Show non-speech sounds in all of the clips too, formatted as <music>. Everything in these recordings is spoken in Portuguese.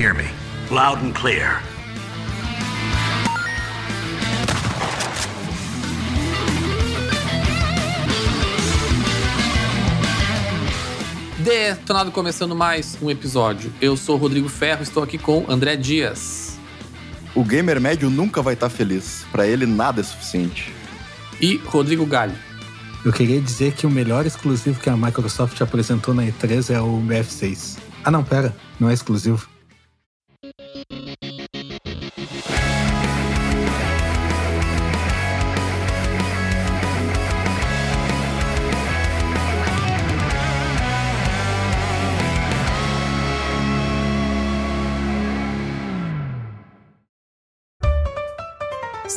hear me? Loud and clear. Detonado começando mais um episódio. Eu sou o Rodrigo Ferro, estou aqui com André Dias O gamer médio nunca vai estar feliz. Pra ele nada é suficiente. e Rodrigo Galho. Eu queria dizer que o melhor exclusivo que a Microsoft apresentou na E3 é o BF6. Ah, não, pera, não é exclusivo.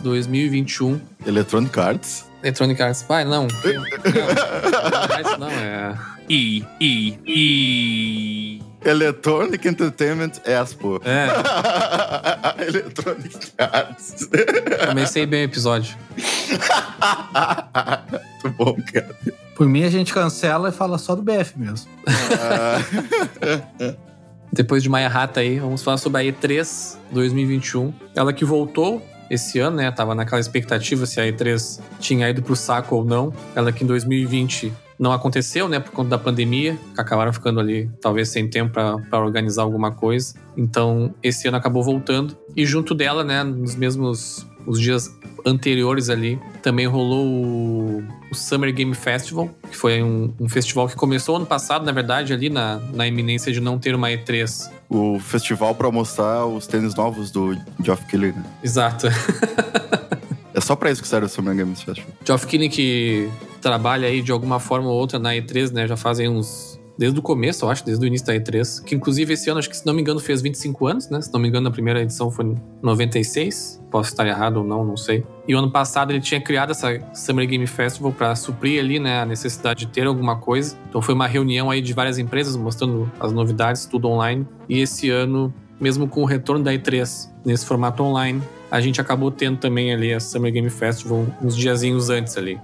2021. Electronic Arts. Electronic Arts. Pai, não. Não, não, é. E, e, e. Electronic Entertainment Expo. É, <laughs> Electronic Arts. comecei bem o episódio. <laughs> Muito bom, cara. Por mim, a gente cancela e fala só do BF mesmo. <laughs> Depois de Maia Rata aí, vamos falar sobre a E3 2021. Ela que voltou esse ano, né? Tava naquela expectativa se a E3 tinha ido pro saco ou não. Ela que em 2020 não aconteceu, né? Por conta da pandemia. Acabaram ficando ali, talvez, sem tempo para organizar alguma coisa. Então, esse ano acabou voltando. E junto dela, né? Nos mesmos os dias anteriores ali, também rolou o, o Summer Game Festival, que foi um, um festival que começou ano passado, na verdade, ali na, na iminência de não ter uma E3 O festival pra mostrar os tênis novos do Geoff Keighley. né? Exato. <laughs> É só pra isso que serve o Summer Games Festival. Geoff Keighley que trabalha aí de alguma forma ou outra na E3, né? Já fazem uns. Desde o começo, eu acho, desde o início da E3. Que inclusive esse ano, acho que se não me engano, fez 25 anos, né? Se não me engano, a primeira edição foi em 96. Posso estar errado ou não, não sei. E o ano passado ele tinha criado essa Summer Game Festival para suprir ali, né, a necessidade de ter alguma coisa. Então foi uma reunião aí de várias empresas mostrando as novidades, tudo online. E esse ano, mesmo com o retorno da E3 nesse formato online, a gente acabou tendo também ali a Summer Game Festival uns diazinhos antes ali.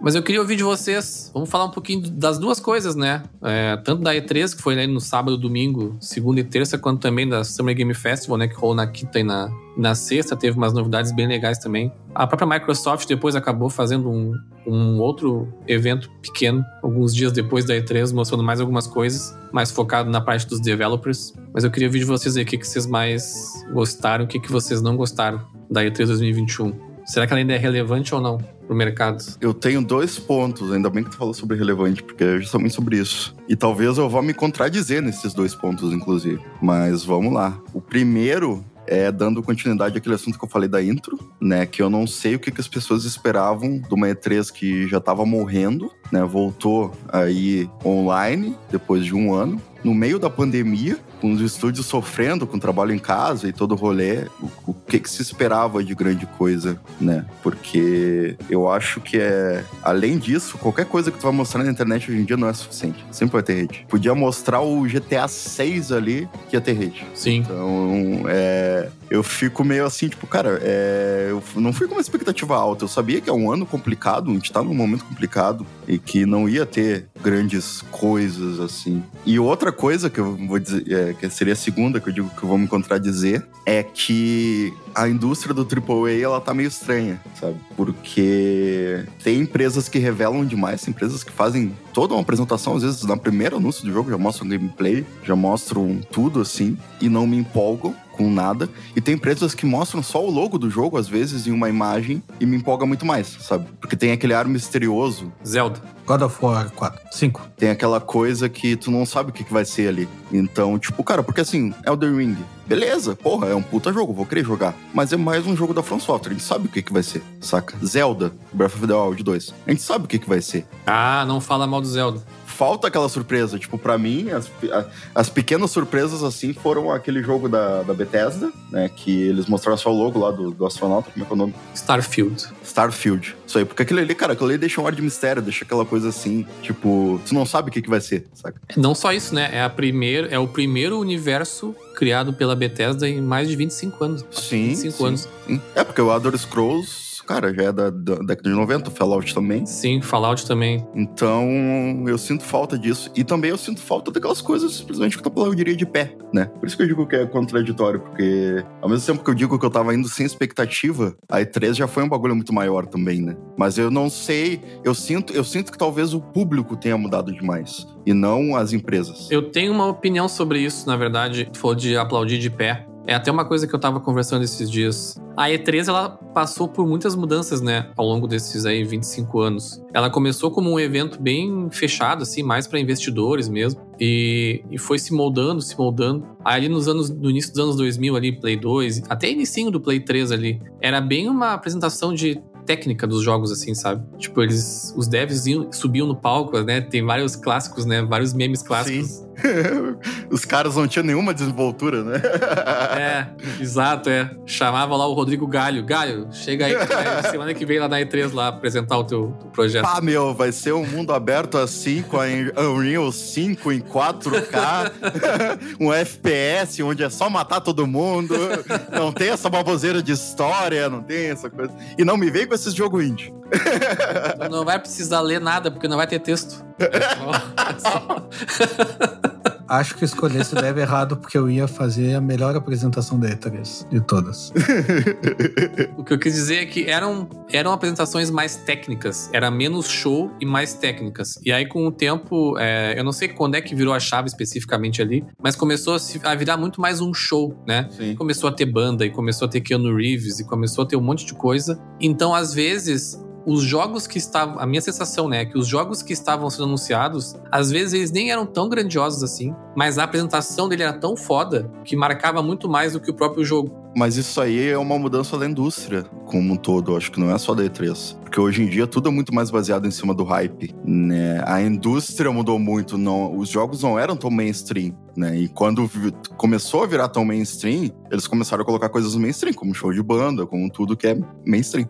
Mas eu queria ouvir de vocês. Vamos falar um pouquinho das duas coisas, né? É, tanto da E3, que foi ali no sábado, domingo, segunda e terça, quanto também da Summer Game Festival, né? Que rolou na quinta e na, na sexta. Teve umas novidades bem legais também. A própria Microsoft depois acabou fazendo um, um outro evento pequeno, alguns dias depois da E3, mostrando mais algumas coisas, mais focado na parte dos developers. Mas eu queria ouvir de vocês aí o que, que vocês mais gostaram, o que, que vocês não gostaram da E3 2021. Será que ela ainda é relevante ou não pro mercado? Eu tenho dois pontos, ainda bem que tu falou sobre relevante, porque é justamente sobre isso. E talvez eu vá me contradizer nesses dois pontos, inclusive. Mas vamos lá. O primeiro é dando continuidade àquele assunto que eu falei da intro, né? Que eu não sei o que, que as pessoas esperavam de uma E3 que já tava morrendo, né? Voltou aí online depois de um ano. No meio da pandemia, com os estúdios sofrendo com o trabalho em casa e todo o rolê, o, o que, que se esperava de grande coisa, né? Porque eu acho que é. Além disso, qualquer coisa que tu vai mostrar na internet hoje em dia não é suficiente. Sempre vai ter rede. Podia mostrar o GTA 6 ali que ia ter rede. Sim. Então, é, eu fico meio assim, tipo, cara, é, eu não fui com uma expectativa alta. Eu sabia que é um ano complicado, a gente tá num momento complicado e que não ia ter grandes coisas assim. E outra coisa que eu vou dizer, é, que seria a segunda que eu digo que eu vou me contradizer, é que a indústria do AAA, ela tá meio estranha, sabe? Porque tem empresas que revelam demais, tem empresas que fazem toda uma apresentação, às vezes na primeira anúncio do jogo já mostram gameplay, já mostram tudo assim, e não me empolgam com nada. E tem empresas que mostram só o logo do jogo, às vezes, em uma imagem, e me empolga muito mais, sabe? Porque tem aquele ar misterioso, Zelda. God of War 4. 5. tem aquela coisa que tu não sabe o que, que vai ser ali. Então, tipo, cara, porque assim, Elden Ring, beleza, porra, é um puta jogo, vou querer jogar. Mas é mais um jogo da From Software, a gente sabe o que, que vai ser, saca? Zelda, Breath of the Wild 2, a gente sabe o que, que vai ser. Ah, não fala mal do Zelda. Falta aquela surpresa, tipo, pra mim, as, as pequenas surpresas, assim, foram aquele jogo da, da Bethesda, né, que eles mostraram só o logo lá do, do astronauta, como é que é o nome? Starfield. Starfield. Isso aí, porque aquele ali, cara, aquele ali deixa um ar de mistério, deixa aquela coisa assim, tipo, tu não sabe o que, que vai ser, saca? Não só isso, né? É, a primeiro, é o primeiro universo criado pela Bethesda em mais de 25 anos. Sim. 25 sim, anos. sim. É, porque o Elder Scrolls, cara, já é da, da década de 90, o Fallout também. Sim, Fallout também. Então, eu sinto falta disso. E também eu sinto falta daquelas coisas simplesmente que eu diria de pé, né? Por isso que eu digo que é contraditório, porque ao mesmo tempo que eu digo que eu tava indo sem expectativa, a E3 já foi um bagulho muito maior também, né? Mas eu não sei, eu sinto, eu sinto que talvez o público tenha mudado demais e não as empresas. Eu tenho uma opinião sobre isso, na verdade. Tu falou de aplaudir de pé. É até uma coisa que eu tava conversando esses dias. A E3, ela passou por muitas mudanças, né? Ao longo desses aí 25 anos. Ela começou como um evento bem fechado, assim, mais para investidores mesmo. E, e foi se moldando, se moldando. Aí ali nos anos, no início dos anos 2000 ali, Play 2, até inicinho do Play 3 ali, era bem uma apresentação de técnica dos jogos, assim, sabe? Tipo, eles. Os devs iam, subiam no palco, né? Tem vários clássicos, né? Vários memes clássicos. <laughs> Os caras não tinham nenhuma desenvoltura, né? <laughs> É, exato, é. Chamava lá o Rodrigo Galho. Galho, chega aí, <laughs> semana que vem lá na E3 lá apresentar o teu, teu projeto. Pá, meu, vai ser um mundo aberto assim, com a Unreal 5 em 4K, um FPS onde é só matar todo mundo, não tem essa baboseira de história, não tem essa coisa. E não me vem com esses jogos indie. Não vai precisar ler nada, porque não vai ter texto. <laughs> Acho que escolhi esse deve errado porque eu ia fazer a melhor apresentação da E3 de todas. O que eu quis dizer é que eram, eram apresentações mais técnicas. Era menos show e mais técnicas. E aí, com o tempo, é, eu não sei quando é que virou a chave especificamente ali, mas começou a, se- a virar muito mais um show, né? Sim. começou a ter banda e começou a ter Keanu Reeves e começou a ter um monte de coisa. Então, às vezes, os jogos que estavam. A minha sensação, né, é que os jogos que estavam sendo anunciados, às vezes eles nem eram tão grandiosos assim, mas a apresentação dele era tão foda que marcava muito mais do que o próprio jogo. Mas isso aí é uma mudança da indústria como um todo, acho que não é só da E3. Porque hoje em dia tudo é muito mais baseado em cima do hype, né? A indústria mudou muito, não, os jogos não eram tão mainstream, né? E quando começou a virar tão mainstream, eles começaram a colocar coisas mainstream, como show de banda, como tudo que é mainstream.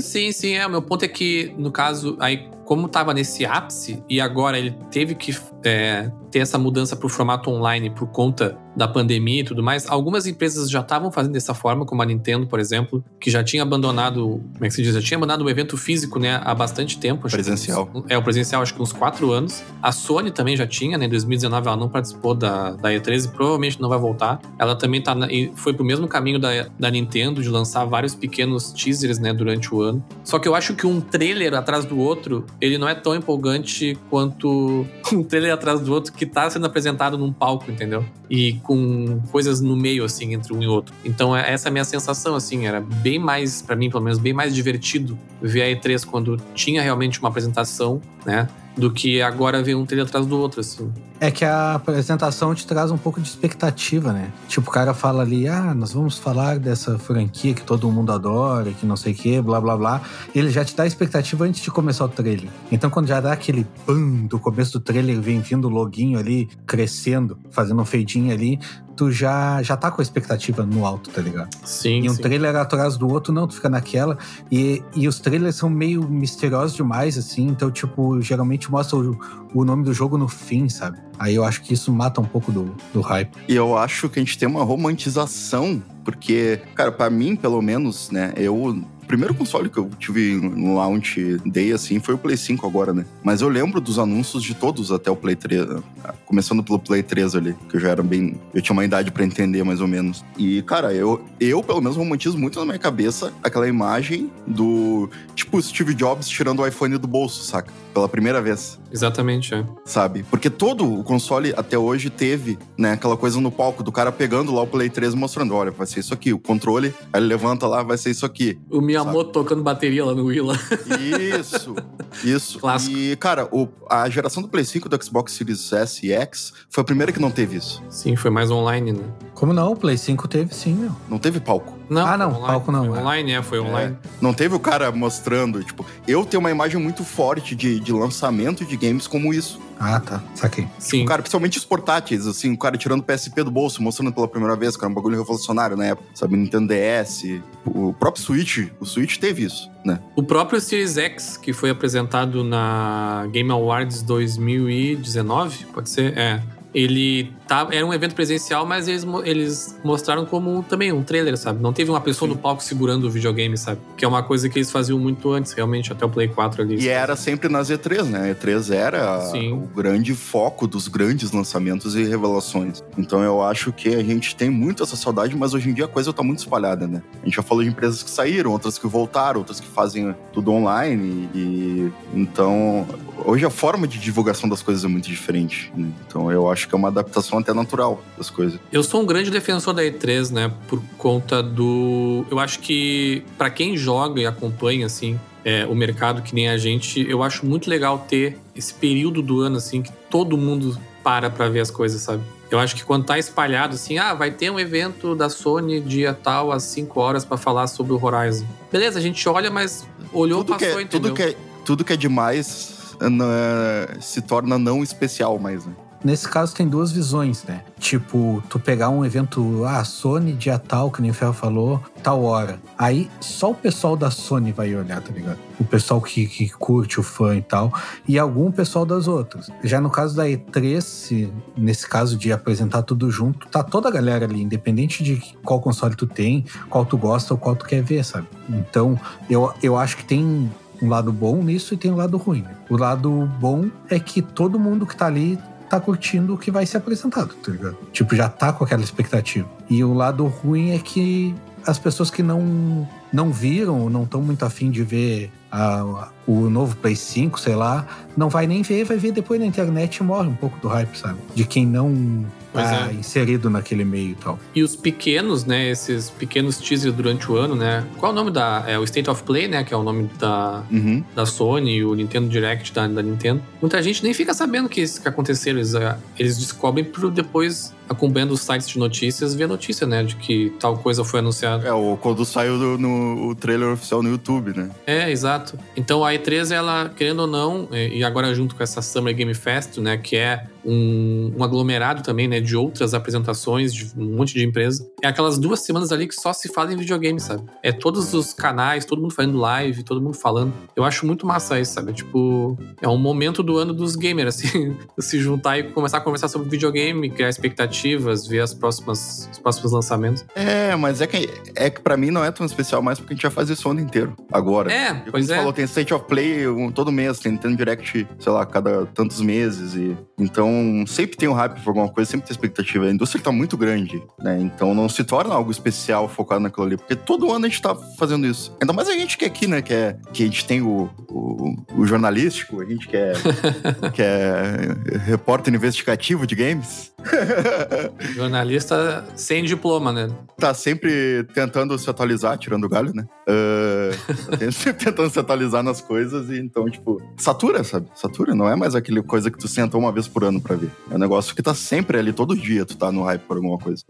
Sim, sim, é. O meu ponto é que, no caso, aí, como tava nesse ápice e agora ele teve que é, ter essa mudança pro formato online por conta da pandemia e tudo mais, algumas empresas já estavam fazendo dessa forma, como a Nintendo, por exemplo, que já tinha abandonado, como é que se diz? Já tinha abandonado o evento físico, né, há bastante tempo. acho que Presencial. uns- é, o presencial, acho que uns quatro anos. A Sony também já tinha, né, em 2019 ela não participou da, da E3 e provavelmente não vai voltar. Ela também tá na- e foi pro mesmo caminho da, da Nintendo, de lançar vários pequenos teasers, né, durante o ano. Só que eu acho que um trailer atrás do outro, ele não é tão empolgante quanto <laughs> um trailer atrás do outro que tá sendo apresentado num palco, entendeu? E com coisas no meio, assim, entre um e outro. Então, é- essa é a minha sensação, assim, era bem mais, pra mim, pelo menos, bem mais divertido ver a E3 quando tinha realmente uma apresentação, né? Do que agora ver um trailer atrás do outro, assim. É que a apresentação te traz um pouco de expectativa, né? Tipo, o cara fala ali, ah, nós vamos falar dessa franquia que todo mundo adora, que não sei o quê, blá blá blá. Ele já te dá expectativa antes de começar o trailer. Então, quando já dá aquele pam do começo do trailer, vem vindo o loguinho ali, crescendo, fazendo um fadinho ali, tu já, já tá com a expectativa no alto, tá ligado? Sim, E um sim. trailer atrás do outro, não, tu fica naquela. E, e os trailers são meio misteriosos demais, assim. Então, tipo, geralmente mostra o, o nome do jogo no fim, sabe? Aí eu acho que isso mata um pouco do, do hype. E eu acho que a gente tem uma romantização, porque, cara, pra mim, pelo menos, né, eu primeiro console que eu tive no launch day, assim, foi o Play 5 agora, né? Mas eu lembro dos anúncios de todos até o Play 3, começando pelo Play 3 ali, que eu já era bem. Eu tinha uma idade para entender mais ou menos. E, cara, eu, eu pelo menos romantizo muito na minha cabeça aquela imagem do. Tipo, Steve Jobs tirando o iPhone do bolso, saca? Pela primeira vez. Exatamente, é. Sabe? Porque todo o console até hoje teve, né, aquela coisa no palco do cara pegando lá o Play 3 e mostrando: olha, vai ser isso aqui. O controle, aí ele levanta lá, vai ser isso aqui. O Miyamoto tocando bateria lá no Wii lá. Isso, <laughs> isso. Clássico. E, cara, o, a geração do Play 5 do Xbox Series S e X foi a primeira que não teve isso. Sim, foi mais online, né? Como não? O Play 5 teve sim, meu. Não teve palco. Não, ah, não, online, palco não. Foi é. online, é, foi online. É. Não teve o cara mostrando, tipo, eu tenho uma imagem muito forte de, de lançamento de games como isso. Ah, tá. Saquei. Sim. Tipo, cara, principalmente os portáteis, assim, o cara tirando o PSP do bolso, mostrando pela primeira vez, que era um bagulho revolucionário na época, sabe? Nintendo DS, o próprio Switch, o Switch teve isso, né? O próprio Series X, que foi apresentado na Game Awards 2019, pode ser? É ele tá, era um evento presencial, mas eles, eles mostraram como também um trailer, sabe? Não teve uma pessoa Sim. no palco segurando o videogame, sabe? Que é uma coisa que eles faziam muito antes, realmente, até o Play 4 ali. E era sempre nas E3, né? A E3 era Sim. o grande foco dos grandes lançamentos e revelações. Então eu acho que a gente tem muito essa saudade, mas hoje em dia a coisa tá muito espalhada, né? A gente já falou de empresas que saíram, outras que voltaram, outras que fazem tudo online e então hoje a forma de divulgação das coisas é muito diferente. Né? Então eu acho que é uma adaptação até natural das coisas. Eu sou um grande defensor da E3, né? Por conta do. Eu acho que para quem joga e acompanha, assim, é, o mercado que nem a gente, eu acho muito legal ter esse período do ano, assim, que todo mundo para pra ver as coisas, sabe? Eu acho que quando tá espalhado assim, ah, vai ter um evento da Sony dia tal às 5 horas para falar sobre o Horizon. Beleza, a gente olha, mas olhou, tudo passou, que é, entendeu? Tudo que, é, tudo que é demais se torna não especial mais, né? Nesse caso tem duas visões, né? Tipo, tu pegar um evento, ah, Sony dia tal, que nem o Ferro falou, tal hora. Aí só o pessoal da Sony vai olhar, tá ligado? O pessoal que, que curte o fã e tal. E algum pessoal das outras. Já no caso da E3, se, nesse caso de apresentar tudo junto, tá toda a galera ali, independente de qual console tu tem, qual tu gosta ou qual tu quer ver, sabe? Então, eu, eu acho que tem um lado bom nisso e tem um lado ruim. Né? O lado bom é que todo mundo que tá ali tá curtindo o que vai ser apresentado, tá ligado? Tipo, já tá com aquela expectativa. E o lado ruim é que as pessoas que não não viram, não estão muito afim de ver a, o novo Play 5, sei lá, não vai nem ver, vai ver depois na internet e morre um pouco do hype, sabe? De quem não tá é. inserido naquele meio e tal. E os pequenos, né? Esses pequenos teasers durante o ano, né? Qual é o nome da. É o State of Play, né? Que é o nome da, uhum. da Sony, o Nintendo Direct da, da Nintendo. Muita gente nem fica sabendo que isso que aconteceu. Eles, é, eles descobrem por depois acompanhando os sites de notícias, ver notícia, né? De que tal coisa foi anunciada. É, ou quando saiu no, no, o trailer oficial no YouTube, né? É, exato. Então a E3, ela, querendo ou não, e agora junto com essa Summer Game Fest, né? Que é um, um, aglomerado também, né, de outras apresentações, de um monte de empresa. É aquelas duas semanas ali que só se fala em videogame, sabe? É todos os canais, todo mundo fazendo live, todo mundo falando. Eu acho muito massa isso, sabe? Tipo, é um momento do ano dos gamers, assim, <laughs> se juntar e começar a conversar sobre videogame, criar expectativas, ver as próximas, os próximos lançamentos. É, mas é que, é que pra mim não é tão especial mais porque a gente já faz isso o ano inteiro, agora. É, e pois é. falou, tem State of Play um, todo mês, tem Nintendo Direct, sei lá, cada tantos meses e... Então, sempre tem um hype por alguma coisa, sempre tem expectativa. A indústria tá muito grande, né? Então não se torna algo especial focado naquilo ali, porque todo ano a gente tá fazendo isso. Ainda mais a gente que é aqui, né? Que, é, que a gente tem o, o, o jornalístico, a gente que é, <laughs> que é repórter investigativo de games. <laughs> <laughs> Jornalista sem diploma, né? Tá sempre tentando se atualizar, tirando galho, né? Uh, sempre <laughs> tentando se atualizar nas coisas e então, tipo, satura, sabe? Satura, não é mais aquele coisa que tu senta uma vez por ano pra ver. É um negócio que tá sempre ali, todo dia tu tá no hype por alguma coisa.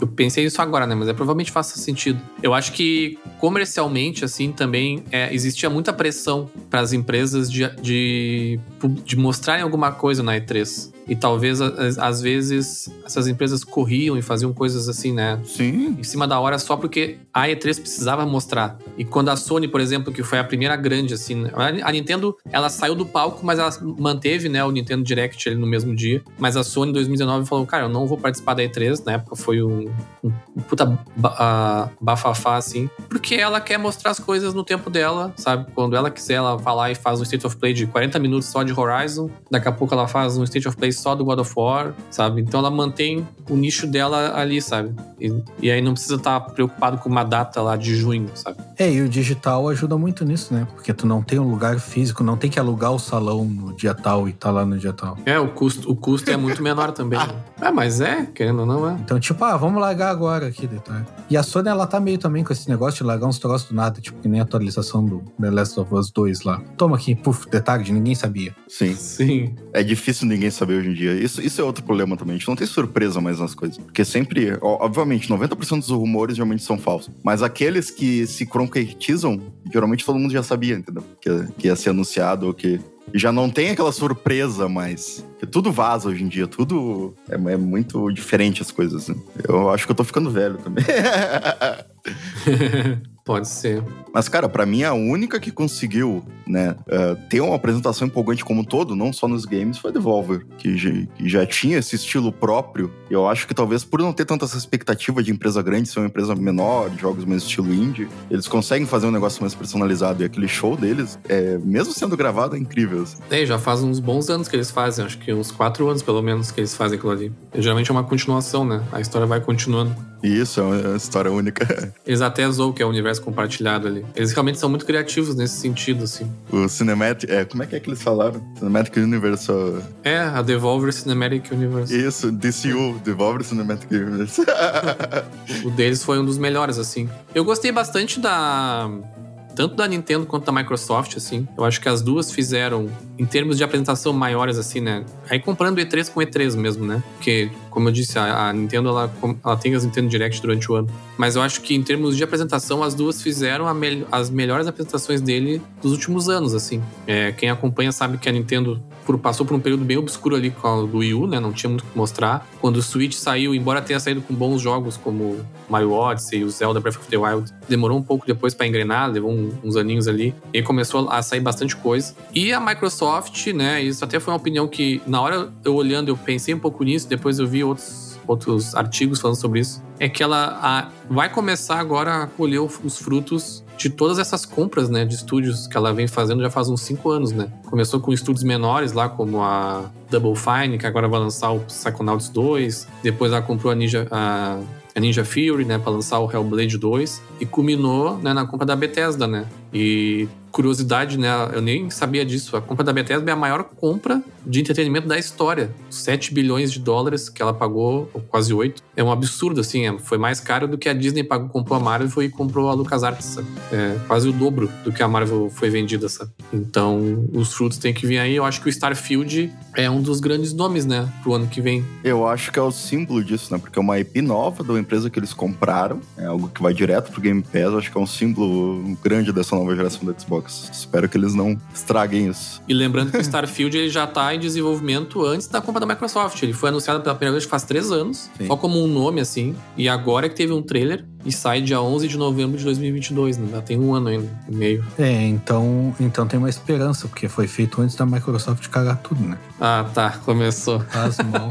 Eu pensei isso agora, né? Mas é, provavelmente faz sentido. Eu acho que comercialmente, assim, também é, existia muita pressão para as empresas de, de, de mostrarem alguma coisa na E3. E talvez, às vezes, essas empresas corriam e faziam coisas assim, né? Sim. Em cima da hora só porque a E3 precisava mostrar. E quando a Sony, por exemplo, que foi a primeira grande, assim, a Nintendo, ela saiu do palco, mas ela manteve, né, o Nintendo Direct ali no mesmo dia. Mas a Sony, em 2019, falou, cara, eu não vou participar da E3. Na época foi um um, um, puta a, bafafá, assim. Porque ela quer mostrar as coisas no tempo dela, sabe? Quando ela quiser, ela vai lá e faz um State of Play de 40 minutos só de Horizon. Daqui a pouco ela faz um State of Play só do God of War, sabe? Então ela mantém o nicho dela ali, sabe? E, e aí não precisa estar tá preocupado com uma data lá de junho, sabe? É, e o digital ajuda muito nisso, né? Porque tu não tem um lugar físico, não tem que alugar o salão no dia tal e tá lá no dia tal. É, o custo, o custo é muito menor também. <laughs> Né? Ah, mas é, querendo ou não, é. Então, tipo, ah, vamos largar agora aqui, detalhe. E a Sony, ela tá meio também com esse negócio de largar uns troços do nada, tipo, que nem a atualização do The Last of Us 2 lá. Toma aqui, puf, detalhe, ninguém sabia. Sim. Sim. É difícil ninguém saber hoje em dia. Isso, isso é outro problema também. A gente não tem surpresa mais nas coisas. Porque sempre, obviamente, 90% dos rumores geralmente são falsos. Mas aqueles que se concretizam, geralmente todo mundo já sabia, entendeu? Que, que ia ser anunciado ou que e já não tem aquela surpresa mais. Que tudo vaza hoje em dia, tudo é, é muito diferente as coisas. Né? Eu acho que eu tô ficando velho também. <laughs> <laughs> Pode ser. Mas, cara, para mim a única que conseguiu, né, uh, ter uma apresentação empolgante como um todo, não só nos games, foi Devolver, que já, que já tinha esse estilo próprio. E eu acho que talvez por não ter tanta essa expectativa de empresa grande, ser uma empresa menor, jogos mais estilo indie, eles conseguem fazer um negócio mais personalizado. E aquele show deles, é, mesmo sendo gravado, é incrível. Assim. É, já faz uns bons anos que eles fazem, acho que uns quatro anos pelo menos que eles fazem aquilo ali. E, geralmente é uma continuação, né? A história vai continuando. Isso, é uma história única. Eles até zoam que é o universo compartilhado ali. Eles realmente são muito criativos nesse sentido, assim. O Cinematic. É, como é que é que eles falaram? Cinematic Universe. É, a Devolver Cinematic Universe. Isso, DCU, Devolver Cinematic Universe. <laughs> o deles foi um dos melhores, assim. Eu gostei bastante da tanto da Nintendo quanto da Microsoft, assim. Eu acho que as duas fizeram, em termos de apresentação maiores, assim, né? Aí comprando E3 com E3 mesmo, né? Porque, como eu disse, a, a Nintendo, ela, ela tem as Nintendo Direct durante o ano. Mas eu acho que, em termos de apresentação, as duas fizeram me as melhores apresentações dele dos últimos anos, assim. É, quem acompanha sabe que a Nintendo por, passou por um período bem obscuro ali com a do Wii U, né? Não tinha muito o que mostrar. Quando o Switch saiu, embora tenha saído com bons jogos como Mario Odyssey e o Zelda Breath of the Wild, demorou um pouco depois para engrenar, levou um, uns aninhos ali. E começou a sair bastante coisa. E a Microsoft, né? Isso até foi uma opinião que, na hora eu olhando, eu pensei um pouco nisso, depois eu vi outros outros artigos falando sobre isso, é que ela a, vai começar agora a colher os frutos de todas essas compras, né, de estúdios que ela vem fazendo já faz uns cinco anos, né? Começou com estúdios menores lá, como a Double Fine, que agora vai lançar o Psychonauts 2. Depois ela comprou a Ninja, a, a Ninja Fury, né, para lançar o Hellblade 2. E culminou, né, na compra da Bethesda, né? E curiosidade, né? Eu nem sabia disso. A compra da Bethesda é a maior compra de entretenimento da história. 7 bilhões de dólares que ela pagou, ou quase 8. É um absurdo, assim. É, foi mais caro do que a Disney pagou, comprou a Marvel e comprou a LucasArts, sabe? É quase o dobro do que a Marvel foi vendida, sabe? Então, os frutos têm que vir aí. Eu acho que o Starfield é um dos grandes nomes, né? Pro ano que vem. Eu acho que é o símbolo disso, né? Porque é uma IP nova uma empresa que eles compraram. É algo que vai direto pro Game Pass. Eu acho que é um símbolo grande dessa nova geração do Xbox. Espero que eles não estraguem isso. E lembrando que o <laughs> Starfield ele já está em desenvolvimento antes da compra da Microsoft. Ele foi anunciado pela primeira vez faz três anos, Sim. só como um nome assim. E agora que teve um trailer e sai dia 11 de novembro de 2022, né? Já tem um ano ainda e meio. É, então, então tem uma esperança, porque foi feito antes da Microsoft cagar tudo, né? Ah, tá. Começou. Faz mal.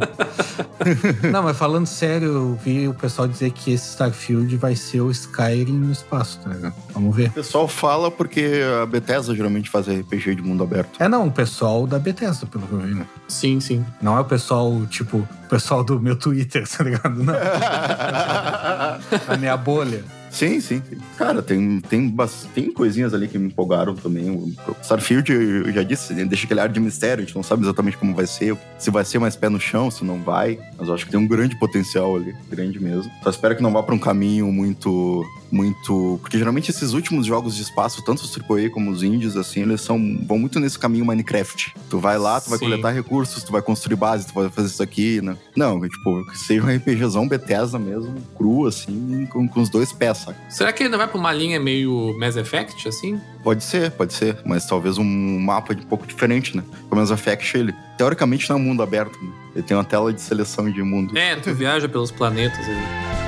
<laughs> Não, mas falando sério, eu vi o pessoal dizer que esse Starfield vai ser o Skyrim no espaço, tá ligado? Vamos ver. O pessoal fala porque a Bethesda geralmente faz RPG de mundo aberto. É, não, o pessoal da Bethesda, pelo que eu vi, né? Sim, sim. Não é o pessoal, tipo, o pessoal do meu Twitter, <laughs> tá ligado? Não. <laughs> a minha bolha. Sim, sim. Cara, tem, tem, tem coisinhas ali que me empolgaram também. O Starfield, eu já disse, deixa aquele ar de mistério, a gente não sabe exatamente como vai ser, se vai ser mais pé no chão, se não vai. Mas eu acho que tem um grande potencial ali, grande mesmo. Só espero que não vá para um caminho muito muito. Porque geralmente esses últimos jogos de espaço, tanto os AAA como os indies, assim, eles são, vão muito nesse caminho Minecraft. Tu vai lá, tu vai Sim. coletar recursos, tu vai construir base, tu vai fazer isso aqui, né? Não, tipo, que seja um RPGzão Bethesda mesmo, cru, assim, com, com os dois pés, saca? Será que ele não vai pra uma linha meio Mass Effect, assim? Pode ser, pode ser, mas talvez um mapa um pouco diferente, né? O Mass Effect, ele, teoricamente, não é um mundo aberto, né? Ele tem uma tela de seleção de mundo. É, tu viaja pelos planetas. Né?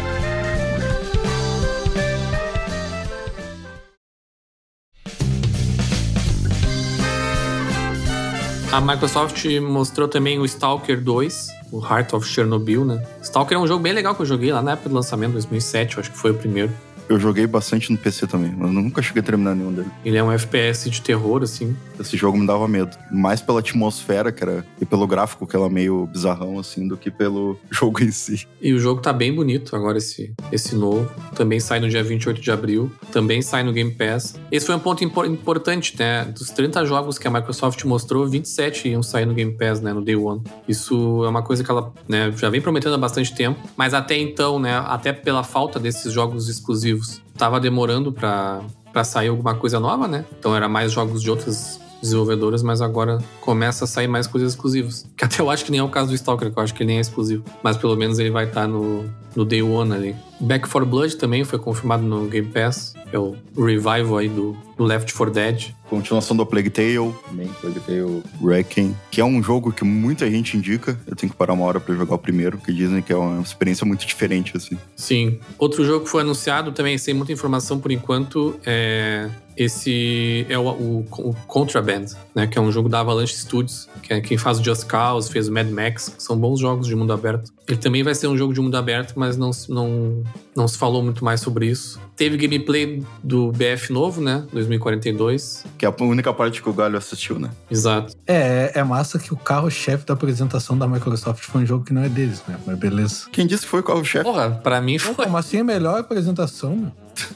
A Microsoft mostrou também o Stalker 2, o Heart of Chernobyl, né? Stalker é um jogo bem legal que eu joguei lá na época do lançamento, 2007, eu acho que foi o primeiro. Eu joguei bastante no PC também, mas nunca cheguei a terminar nenhum dele. Ele é um FPS de terror, assim. Esse jogo me dava medo. Mais pela atmosfera, que era, e pelo gráfico, que era meio bizarrão, assim, do que pelo <laughs> jogo em si. E o jogo tá bem bonito agora, esse, esse novo. Também sai no dia 28 de abril. Também sai no Game Pass. Esse foi um ponto impor- importante, né? Dos 30 jogos que a Microsoft mostrou, 27 iam sair no Game Pass, né? No Day One. Isso é uma coisa que ela né, já vem prometendo há bastante tempo. Mas até então, né? Até pela falta desses jogos exclusivos, tava demorando pra sair alguma coisa nova, né? Então era mais jogos de outras desenvolvedoras, mas agora começa a sair mais coisas exclusivas. Que até eu acho que nem é o caso do Stalker, que eu acho que ele nem é exclusivo. Mas pelo menos ele vai estar no, no Day One ali. Back 4 Blood também foi confirmado no Game Pass. É o revival aí do, do Left 4 Dead. Continuação do Plague Tale, também Plague Tale Wrecking, que é um jogo que muita gente indica. Eu tenho que parar uma hora pra jogar o primeiro, que dizem que é uma experiência muito diferente, assim. Sim. Outro jogo que foi anunciado também, sem muita informação por enquanto, é esse é o, o, o Contraband, né? Que é um jogo da Avalanche Studios, que é quem faz o Just Cause, fez o Mad Max, que são bons jogos de mundo aberto. Ele também vai ser um jogo de mundo aberto, mas não, se- não, não se falou muito mais sobre isso. Teve gameplay do BF novo, né? 2042. Que é a única parte que o Galho assistiu, né? Exato. É, é massa que o carro-chefe da apresentação da Microsoft foi um jogo que não é deles, né? Mas beleza. Quem disse que foi o carro-chefe? Porra, pra mim foi. Como assim a melhor apresentação, meu?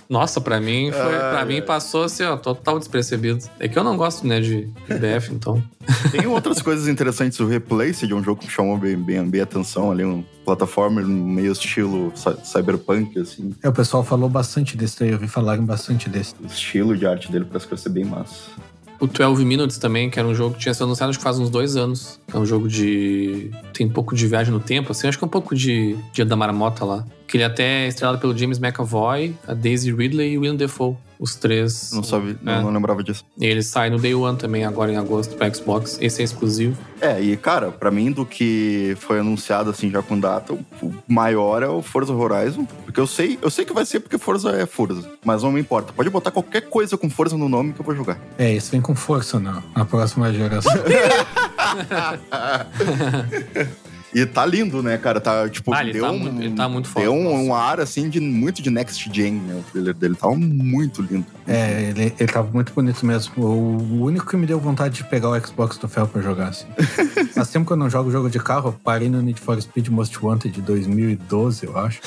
Nossa, pra mim foi. Ah, pra mim passou assim, ó, total despercebido. É que eu não gosto, né, de, de BF, então. <laughs> Tem outras coisas interessantes. O Replaced é um jogo que chamou bem, bem, bem a atenção ali, um plataforma meio estilo cy- cyberpunk, assim. É, o pessoal falou bastante desse aí, eu vi falarem bastante desse. O estilo de arte dele parece que vai ser bem massa. O 12 Minutes também, que era um jogo que tinha sido anunciado acho que faz uns dois anos. É um jogo de. tem um pouco de viagem no tempo, assim, acho que é um pouco de Dia da Marmota lá. Que ele até é estrelado pelo James McAvoy, a Daisy Ridley e William Defoe. Os três. Não sabe, É. não, não lembrava disso. E ele sai no Day One também, agora em agosto, pra Xbox. Esse é exclusivo. É, e cara, pra mim, do que foi anunciado assim já com data, o maior é o Forza Horizon. Porque eu sei, eu sei que vai ser porque Forza é Forza. Mas não me importa. Pode botar qualquer coisa com Forza no nome que eu vou jogar. É, esse vem com força na, na próxima geração. <laughs> <laughs> E tá lindo, né, cara? Tá, tipo, Ah, ele deu tá um, muito- ele tá muito Deu um, um ar, assim, de muito de next gen, né? O trailer dele tava muito lindo. é, ele, ele tava muito bonito mesmo. O, o único que me deu vontade de pegar o Xbox do Fel pra jogar, assim. <laughs> Faz tempo que eu não jogo jogo de carro, eu parei no Need for Speed Most Wanted de 2012, eu acho.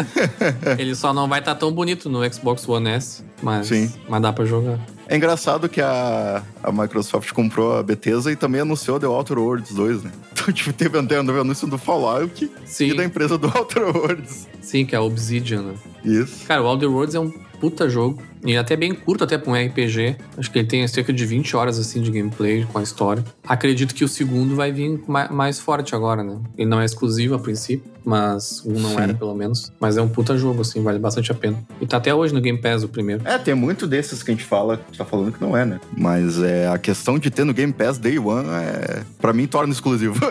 <laughs> ele só não vai estar tão bonito no Xbox One S, mas, Sim. mas dá pra jogar. É engraçado que a, a Microsoft comprou a Bethesda e também anunciou The Outer Worlds 2, né? <laughs> Então, tipo, teve até o anúncio do Fallout Sim, e da empresa do Outer Worlds. sim, que é a Obsidian, né? Isso. Cara, o Outer Worlds é um puta jogo. E é até bem curto até pra um RPG. Acho que ele tem cerca de 20 horas assim de gameplay com a história. Acredito que o segundo vai vir ma- mais forte agora, né? Ele não é exclusivo a princípio, mas um não Sim. era pelo menos. Mas é um puta jogo, assim, vale bastante a pena. E tá até hoje no Game Pass o primeiro. É, tem muito desses que a gente fala, que tá falando que não é, né? Mas é, a questão de ter no Game Pass Day One, é, pra mim, torna exclusivo. <laughs>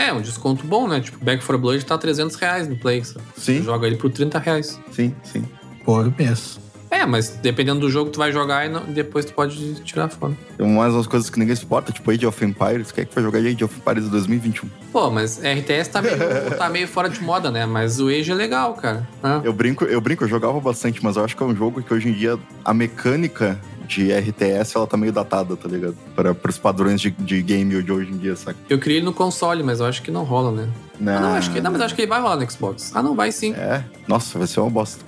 É, um desconto bom, né? Tipo, Back 4 Blood tá 300 reais no Play. Sabe? sim, joga ele por 30 reais. sim, sim. Por mês. É, mas dependendo do jogo, tu vai jogar e não- depois tu pode tirar fora. Tem mais umas coisas que ninguém se importa, tipo Age of Empires. Quem é que vai jogar Age of Empires em 2021? Pô, mas RTS tá meio, <laughs> tá meio fora de moda, né? Mas o Age é legal, cara. Ah. Eu brinco, eu brinco, eu jogava bastante, mas eu acho que é um jogo que hoje em dia a mecânica de RTS ela tá meio datada, tá ligado? Para os padrões de, de game de hoje em dia, saca? Eu queria ele no console, mas eu acho que não rola, né? Ah, não, acho que, não, mas acho que ele vai rolar no Xbox. Ah, não, vai sim. É, nossa, vai ser uma bosta.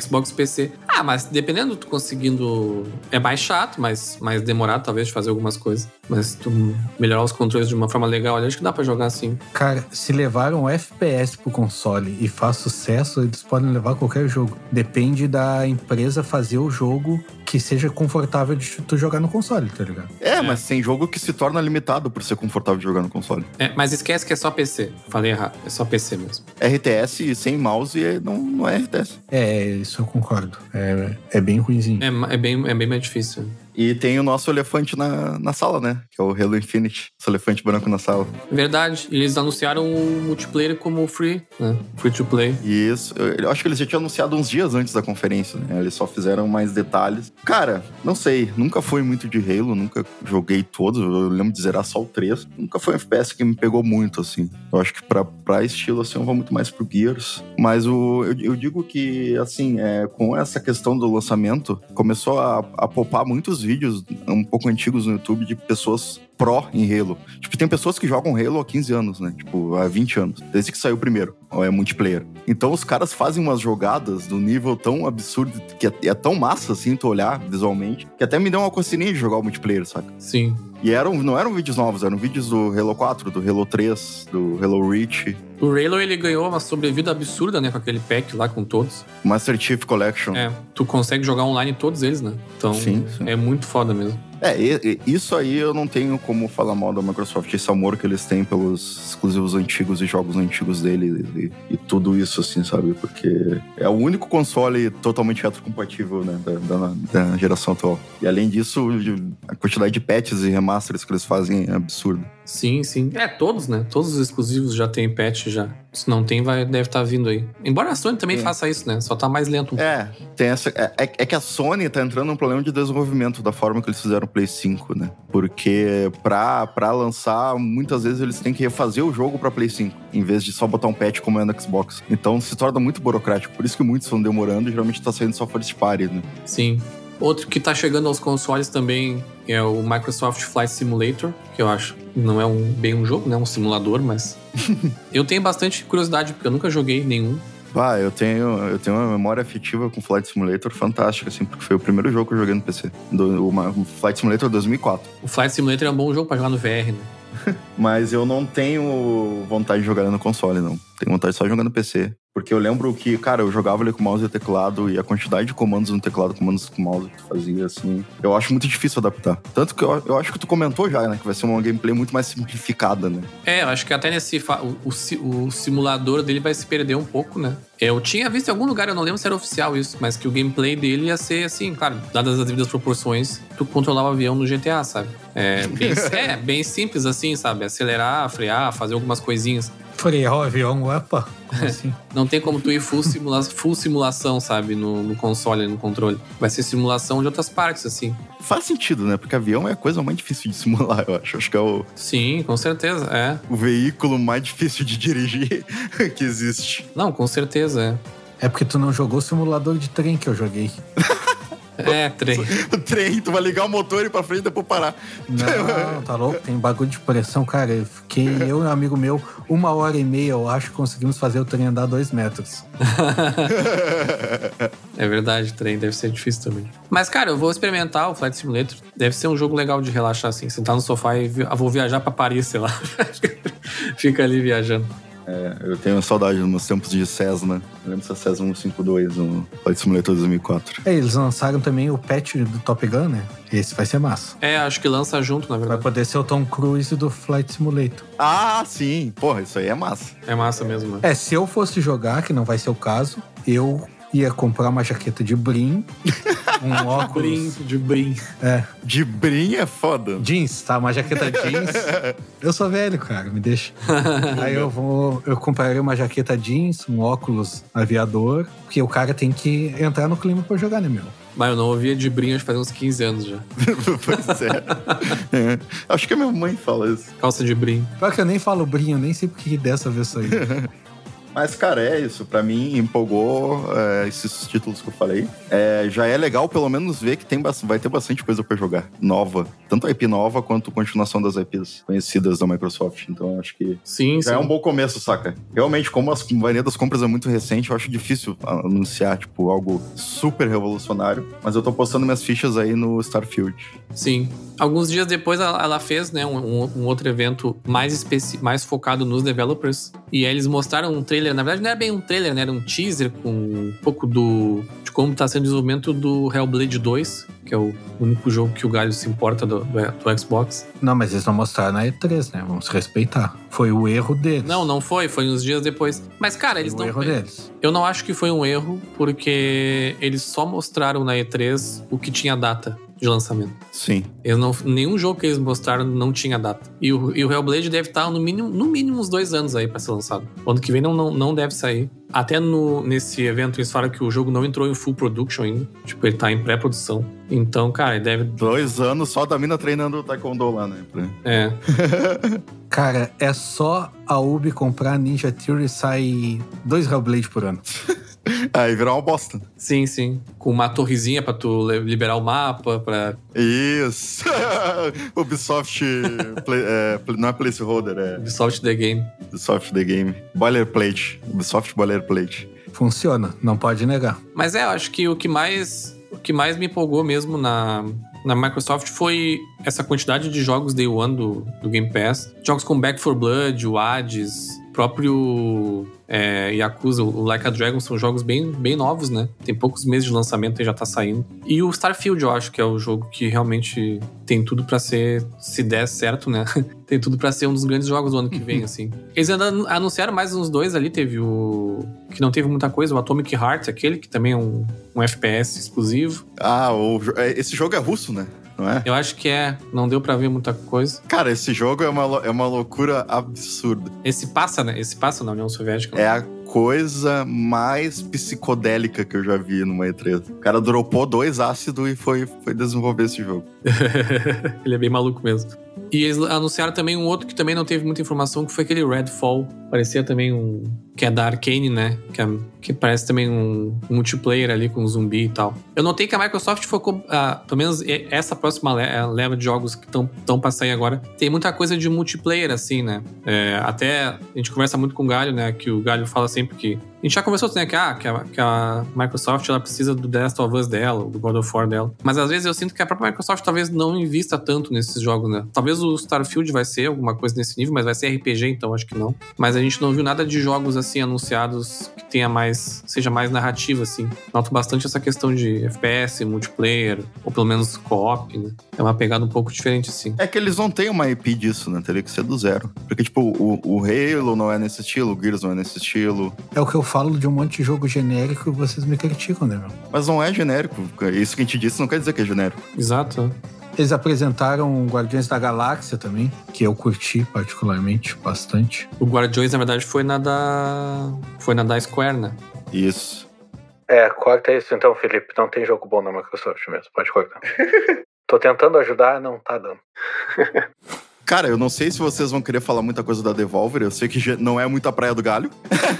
Xbox PC. Ah, mas dependendo, tu conseguindo. É mais chato, mais, mais demorado, talvez, de fazer algumas coisas. Mas se tu melhorar os controles de uma forma legal, acho que dá pra jogar assim. Cara, se levaram FPS pro console e faz sucesso, eles podem levar qualquer jogo. Depende da empresa fazer o jogo que seja confortável de tu jogar no console, tá ligado? É, mas tem jogo que se torna limitado por ser confortável de jogar no console. É, mas esquece que é só PC. Falei errado. É só PC mesmo. RTS sem mouse é- não, não é RTS. É, isso eu concordo. É, é bem ruimzinho. É, é bem, é bem mais difícil. E tem o nosso elefante na, na sala, né? Que é o Halo Infinite. Esse elefante branco na sala. Verdade. Eles anunciaram o multiplayer como free, né? Free to play. E isso, eu acho que eles já tinham anunciado uns dias antes da conferência, né? Eles só fizeram mais detalhes. Cara, não sei, nunca fui muito de Halo, nunca joguei todos, eu lembro de zerar só o 3. Nunca foi um FPS que me pegou muito, assim. Eu acho que pra, pra estilo, assim, eu vou muito mais pro Gears. Mas o, eu, eu digo que, assim, é, com essa questão do lançamento, começou a, a popar muitos vídeos um pouco antigos no YouTube de pessoas pró em Halo. Tipo, tem pessoas que jogam Halo há 15 anos, né? Tipo, há 20 anos. Desde que saiu o primeiro, é multiplayer. Então os caras fazem umas jogadas do nível tão absurdo, que é, é tão massa, assim, tu olhar visualmente, que até me deu uma cocinha de jogar o multiplayer, saca? Sim. E eram, não eram vídeos novos, eram vídeos do Halo 4, do Halo 3, do Halo Reach, O Halo, ele ganhou uma sobrevida absurda, né? Com aquele pack lá com todos. Master Chief Collection. É, tu consegue jogar online todos eles, né? Então, Sim, sim. é muito foda mesmo. É, isso aí eu não tenho como falar mal da Microsoft, esse amor que eles têm pelos exclusivos antigos e jogos antigos dele e, e tudo isso, assim, sabe? Porque é o único console totalmente retrocompatível, né, da, da- da geração atual. E além disso, a quantidade de patches e remasters que eles fazem é absurda. Sim, sim. É, todos, né? Todos os exclusivos já tem patch já. Se não tem, vai, deve estar vindo aí. Embora a Sony também É. faça isso, né? Só tá mais lento. É, tem essa. É, é- é que a Sony tá entrando num problema de desenvolvimento da forma que eles fizeram o Play 5, né? Porque pra, pra lançar, muitas vezes eles têm que refazer o jogo pra Play 5, em vez de só botar um patch como é no Xbox. Então se torna muito burocrático. Por isso que muitos estão demorando e geralmente tá saindo só first party, né? Sim. Outro que tá chegando aos consoles também é o Microsoft Flight Simulator, que eu acho não é um, bem um jogo, né? Um simulador, mas. <laughs> eu tenho bastante curiosidade, porque eu nunca joguei nenhum. Ah, eu tenho, eu tenho uma memória afetiva com Flight Simulator fantástica, assim, porque foi o primeiro jogo que eu joguei no PC. Do, Flight Simulator 2004. O Flight Simulator é um bom jogo pra jogar no VR, né? <laughs> Mas eu não tenho vontade de jogar no console, não. Tenho vontade só de jogar no PC. Porque eu lembro que, cara, eu jogava ali com mouse e teclado e a quantidade de comandos no teclado, comandos com mouse que tu fazia, assim, eu acho muito difícil adaptar. Tanto que eu, eu acho que tu comentou já, né, que vai ser uma gameplay muito mais simplificada, né? É, eu acho que até nesse. O, o o simulador dele vai se perder um pouco, né? Eu tinha visto em algum lugar, eu não lembro se era oficial isso, mas que o gameplay dele ia ser assim, claro, dadas as devidas proporções, tu controlava o avião no GTA, sabe? É bem, <laughs> é, bem simples assim, sabe? Acelerar, frear, fazer algumas coisinhas. Frear o avião, opa. Como assim? Não tem como tu ir full, simula full simulação, sabe? No, no console, no controle. Vai ser simulação de outras partes, assim. Faz sentido, né? Porque avião é a coisa mais difícil de simular, eu acho. Acho que é o, Sim, com certeza, é. o veículo mais difícil de dirigir <laughs> que existe. Não, com certeza, É porque tu não jogou o simulador de trem que eu joguei. <laughs> é. <laughs> Trem. O trem, tu vai ligar o motor e ir pra frente e depois parar. Não, tá louco? Tem bagulho de pressão, cara. Eu fiquei, <laughs> eu e um amigo meu, uma hora e meia, eu acho, conseguimos fazer o trem andar dois metros. <laughs> É verdade, trem deve ser difícil também. Mas, cara, eu vou experimentar o Flight Simulator. Deve ser um jogo legal de relaxar, assim. Sentar no sofá e vi- eu vou viajar pra Paris, sei lá. Fica ali viajando. É, eu tenho saudade dos meus tempos de Cessna. Eu lembro dessa Cessna 152 no Flight Simulator 2004. É, eles lançaram também o patch do Top Gun, né? Esse vai ser massa. É, acho que lança junto, na Vai verdade. poder ser o Tom Cruise do Flight Simulator. Ah, sim. Porra, isso aí é massa. É massa mesmo, mano. É, se eu fosse jogar, que não vai ser o caso, eu ia comprar uma jaqueta de brim, <laughs> um Brim, óculos. de brim. É, De brim é foda. jeans, tá? Uma jaqueta jeans. <laughs> Eu sou velho, cara, me deixa. <laughs> Aí eu vou. Eu compraria uma jaqueta jeans, um óculos aviador, porque o cara tem que entrar no clima pra jogar, né, meu? Mas eu não ouvia de brim acho que faz uns 15 anos já. pois é. É. Acho que a minha mãe fala isso. Calça de brim. Pior que eu nem falo brim, eu nem sei por que dessa vez saiu. Mas, cara, é isso. Pra mim, empolgou é, esses títulos que eu falei. É, já é legal, pelo menos, ver que tem, vai ter bastante coisa pra jogar. Nova. Tanto a IP nova, quanto continuação das IPs conhecidas da Microsoft. Então, acho que Sim, já sim. é um bom começo, saca? Realmente, como as- a maioria das compras é muito recente, eu acho difícil anunciar, tipo, algo super revolucionário. Mas eu tô postando minhas fichas aí no Starfield. Sim. Alguns dias depois ela fez né, um, um- outro evento mais, mais focado nos developers. E aí eles mostraram um trailer. Na verdade, não era bem um trailer, né? Era um teaser com um pouco do. de como tá sendo o desenvolvimento do Hellblade 2, que é o único jogo que o Galho se importa do, do, Xbox. Não, mas eles não mostraram na E3, né? Vamos respeitar. Foi o erro deles. Não, não foi, foi uns dias depois. Mas, cara, eles Foi o não. erro deles. Eu não acho que foi um erro, porque eles só mostraram na E3 o que tinha data. De lançamento. Sim. Eles não, nenhum jogo que eles mostraram não tinha data. E o, e o Hellblade deve estar no mínimo, no mínimo uns dois anos aí pra ser lançado. O ano que vem não, não, não deve sair. Até no, nesse evento eles falaram que o jogo não entrou em full production ainda. Tipo, ele tá em pré-produção. Então, cara, ele deve. Dois anos só da mina treinando taekwondo lá, né? É. <laughs> Cara, é só a Ubi comprar Ninja Theory e sai dois Hellblade por ano. <laughs> Aí virar uma bosta. Sim, sim. Com uma torrezinha pra tu li- liberar o mapa, pra. Isso. <laughs> Ubisoft play- é, não é placeholder, é Ubisoft The Game. Ubisoft The Game. Boilerplate. Ubisoft Boilerplate. Funciona, não pode negar. Mas é, eu acho que o que mais, o que mais me empolgou mesmo na, na Microsoft foi essa quantidade de jogos Day One do, do Game Pass. Jogos como Back 4 Blood, o Hades, próprio é, Yakuza, o Like a Dragon são jogos bem, bem novos, né? Tem poucos meses de lançamento e já tá saindo. E o Starfield, eu acho que é o jogo que realmente tem tudo pra ser, se der certo, né? <laughs> tem tudo pra ser um dos grandes jogos do ano que vem, assim. Eles ainda anunciaram mais uns dois ali, teve o... que não teve muita coisa, o Atomic Heart, aquele que também é um, um FPS exclusivo. Ah, o é, esse jogo é russo, né? Não é? Eu acho que é, não deu pra ver muita coisa. Cara, esse jogo é uma, é uma loucura absurda. Esse passa, né? Esse passa na União Soviética. É a coisa mais psicodélica que eu já vi numa E3. O cara dropou dois ácidos e foi, foi desenvolver esse jogo. <laughs> Ele é bem maluco mesmo. E eles anunciaram também um outro que também não teve muita informação, que foi aquele Redfall. Parecia também um. que é da Arcane, né? Que, é- que parece também um multiplayer ali com zumbi e tal. Eu notei que a Microsoft focou. ah, pelo menos essa próxima eh, leva de jogos que estão pra sair agora. Tem muita coisa de multiplayer, assim, né? É, até a gente conversa muito com o Galho, né? Que o Galho fala sempre que. A gente já conversou, né? Que, ah, que, a, que a Microsoft ela precisa do The Last of Us dela, do God of War dela. Mas às vezes eu sinto que a própria Microsoft talvez não invista tanto nesses jogos, né? Talvez o Starfield vai ser alguma coisa nesse nível, mas vai ser RPG, então acho que não. Mas a gente não viu nada de jogos assim anunciados que tenha mais. seja mais narrativa, assim. Noto bastante essa questão de FPS, multiplayer, ou pelo menos co-op, né? É uma pegada um pouco diferente, assim. É que eles não têm uma IP disso, né? Teria que ser do zero. Porque, tipo, o, o Halo não é nesse estilo, o Gears não é nesse estilo. É o que eu falo de um monte de jogo genérico e vocês me criticam, né, meu? Mas não é genérico. Isso que a gente disse não quer dizer que é genérico. Exato. Eles apresentaram Guardiões da Galáxia também, que eu curti particularmente bastante. O Guardiões, na verdade, foi na da. Foi na da Square, né? Isso. É, corta isso então, Felipe. Não tem jogo bom na Microsoft mesmo. Pode cortar. <laughs> Tô tentando ajudar, não tá dando. <laughs> Cara, eu não sei se vocês vão querer falar muita coisa da Devolver. Eu sei que não é muita praia do galho.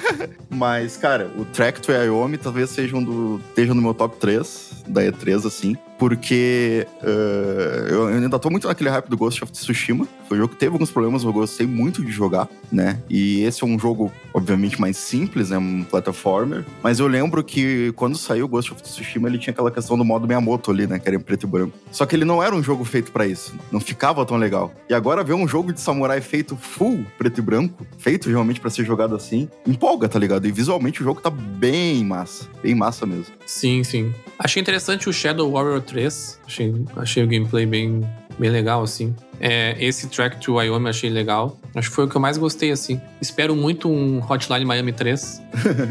<laughs> Mas, cara, o Track to Iomi talvez seja um do, esteja no meu top 3 da E3, assim. Porque eh, eu ainda tô muito naquele hype do Ghost of Tsushima. Foi um jogo que teve alguns problemas, eu gostei muito de jogar, né? E esse é um jogo, obviamente, mais simples, né? Um platformer. Mas eu lembro que quando saiu o Ghost of Tsushima, ele tinha aquela questão do modo Miyamoto ali, né? Que era em preto e branco. Só que ele não era um jogo feito pra isso. Não ficava tão legal. E agora ver um jogo de samurai feito full preto e branco, feito realmente pra ser jogado assim, empolga, tá ligado? E visualmente o jogo tá bem massa. Bem massa mesmo. Sim, sim. Achei interessante o Shadow Warrior 3. Achei, achei o gameplay bem, bem legal, assim. É, esse Track to Wyoming achei legal. Acho que foi o que eu mais gostei, assim. Espero muito um Hotline Miami 3.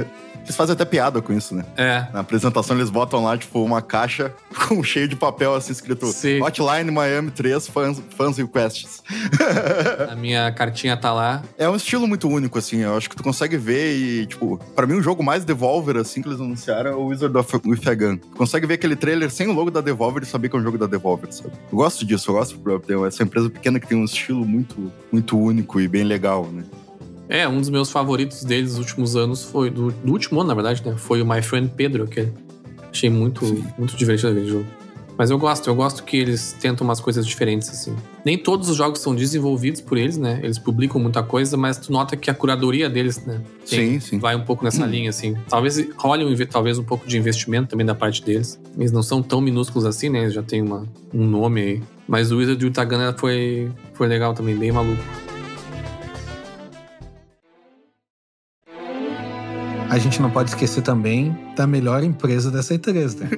<laughs> Eles fazem até piada com isso, né? É, Na apresentação eles botam lá, tipo, uma caixa <laughs> com cheio de papel assim escrito Sim. Hotline Miami 3 fans, fans requests. <laughs> a minha cartinha tá lá. É um estilo muito único, assim. Eu acho que tu consegue ver e, tipo, pra mim o jogo mais Devolver, assim, que eles anunciaram é o Wizard of Gun. Tu consegue ver aquele trailer sem o logo da Devolver e saber que é um jogo da Devolver, sabe? Eu gosto disso, eu gosto ter essa empresa pequena que tem um estilo muito, muito único e bem legal, né? É, um dos meus favoritos deles nos últimos anos foi. Do, do último ano, na verdade, né? Foi o My Friend Pedro, que achei muito, muito divertido aquele jogo. Mas eu gosto, eu gosto que eles tentam umas coisas diferentes, assim. Nem todos os jogos são desenvolvidos por eles, né? Eles publicam muita coisa, mas tu nota que a curadoria deles, né? Sim, sim. Vai um pouco nessa linha, assim. Talvez role um, talvez um pouco de investimento também da parte deles. Eles não são tão minúsculos assim, né? Eles já tem uma, um nome aí. Mas o Wizard do Utagana foi, foi legal também, bem maluco. A gente não pode esquecer também da melhor empresa dessa E3, né?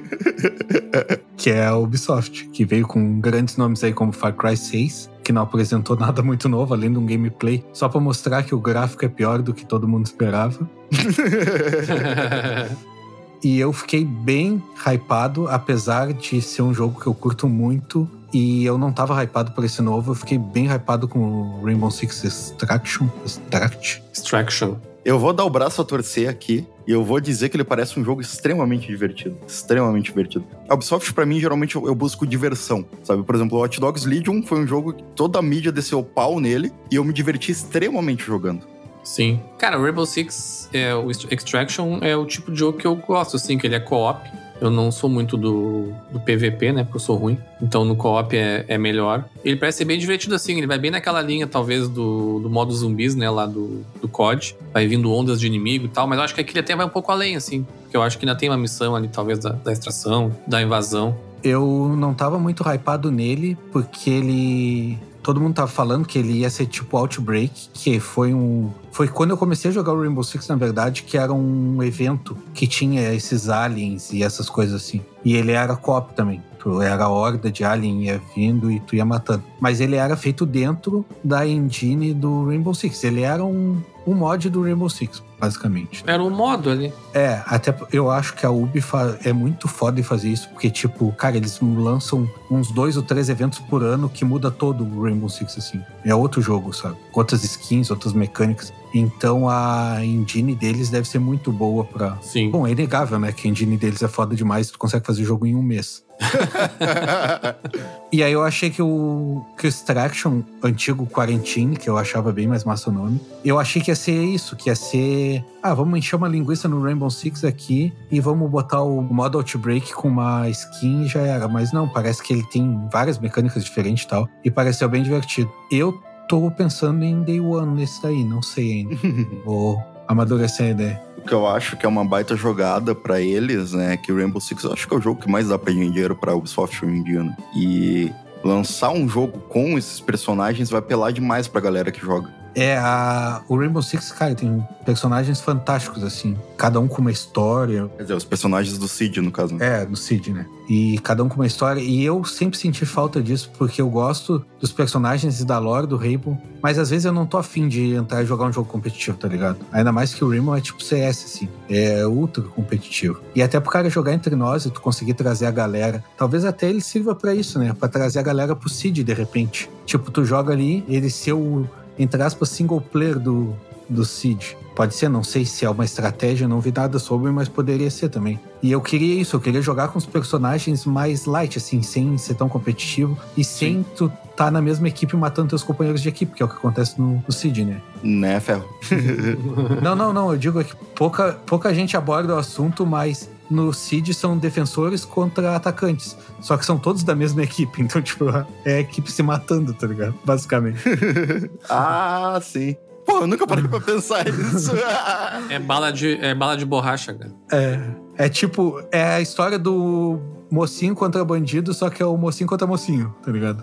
<laughs> que é a Ubisoft, que veio com grandes nomes aí como Far Cry 6, que não apresentou <laughs> nada muito novo, além de um gameplay, só pra mostrar que o gráfico é pior do que todo mundo esperava. <laughs> E eu fiquei bem hypado, apesar de ser um jogo que eu curto muito. E eu não tava hypado por esse novo, eu fiquei bem hypado com o Rainbow Six Extraction. Extract. Extraction. Eu vou dar o braço a torcer aqui e eu vou dizer que ele parece um jogo extremamente divertido. Extremamente divertido. A Ubisoft, pra mim, geralmente eu, eu busco diversão, sabe? Por exemplo, o Hot Dogs Legion foi um jogo que toda a mídia desceu pau nele e eu me diverti extremamente jogando. Sim. Cara, o Rainbow Six, é, o Extraction é o tipo de jogo que eu gosto, assim, que ele é co-op. Eu não sou muito do, do PVP, né? Porque eu sou ruim. Então no co-op é, é melhor. Ele parece ser bem divertido assim. Ele vai bem naquela linha, talvez, do, do modo zumbis, né? Lá do, do COD. Vai vindo ondas de inimigo e tal. Mas eu acho que aqui ele até vai um pouco além, assim. Porque eu acho que ainda tem uma missão ali, talvez, da, da extração, da invasão. Eu não tava muito hypado nele, porque ele todo mundo tava falando que ele ia ser tipo Outbreak, que foi um. Foi quando eu comecei a jogar o Rainbow Six, na verdade, que era um evento que tinha esses aliens e essas coisas assim. E ele era cop também. Tu era a horda de alien ia vindo e tu ia matando. Mas ele era feito dentro da engine do Rainbow Six. Ele era um, um mod do Rainbow Six, basicamente. Era um modo ali. É, até eu acho que a Ubi é muito foda em fazer isso, porque, tipo, cara, eles lançam uns dois ou três eventos por ano que muda todo o Rainbow Six, assim. É outro jogo, sabe? Outras skins, outras mecânicas. Então a engine deles deve ser muito boa pra. Sim. Bom, é inegável, né? Que a engine deles é foda demais, tu consegue fazer jogo em um mês. <laughs> e aí eu achei que o, que o Extraction, antigo Quarantine, que eu achava bem mais massa o nome, eu achei que ia ser isso, que ia ser. Ah, vamos encher uma linguiça no Rainbow Six aqui e vamos botar o modo Outbreak com uma skin e já era. Mas não, parece que ele tem várias mecânicas diferentes e tal. E pareceu bem divertido. Eu tô pensando em Day One nesse daí, não sei ainda. <laughs> Vou amadurecer a ideia. O que eu acho que é uma baita jogada pra eles, né? Que o Rainbow Six eu acho que é o jogo que mais dá pra dinheiro pra Ubisoft hoje em dia, né? E lançar um jogo com esses personagens vai apelar demais pra galera que joga. É, a, o Rainbow Six, cara, tem personagens fantásticos, assim. Cada um com uma história. Quer dizer, os personagens do Cid, no caso. Né? É, do Cid, né? E cada um com uma história. E eu sempre senti falta disso, porque eu gosto dos personagens e da lore do Rainbow. Mas às vezes eu não tô afim de entrar e jogar um jogo competitivo, tá ligado? Ainda mais que o Rainbow é tipo CS, assim. É ultra competitivo. E até pro cara jogar entre nós e tu conseguir trazer a galera. Talvez até ele sirva para isso, né? Pra trazer a galera pro Cid, de repente. Tipo, tu joga ali, ele ser o entre aspas, single player do, do Cid. Pode ser, não sei se é uma estratégia, não vi nada sobre, mas poderia ser também. E eu queria isso, eu queria jogar com os personagens mais light, assim, sem ser tão competitivo e sem Sim. tu tá na mesma equipe matando teus companheiros de equipe, que é o que acontece no, no Cid, né? Né, Ferro? <laughs> <laughs> não, não, não, eu digo que pouca, pouca gente aborda o assunto, mas no Cid são defensores contra atacantes. Só que são todos da mesma equipe. <laughs> Então, tipo, é a equipe se matando, tá ligado? Basicamente. <laughs> ah, sim. Pô, eu nunca parei pra pensar nisso. <laughs> é, bala de, é bala de borracha, cara. É. É tipo, é a história do mocinho contra bandido, só que é o mocinho contra mocinho, tá ligado?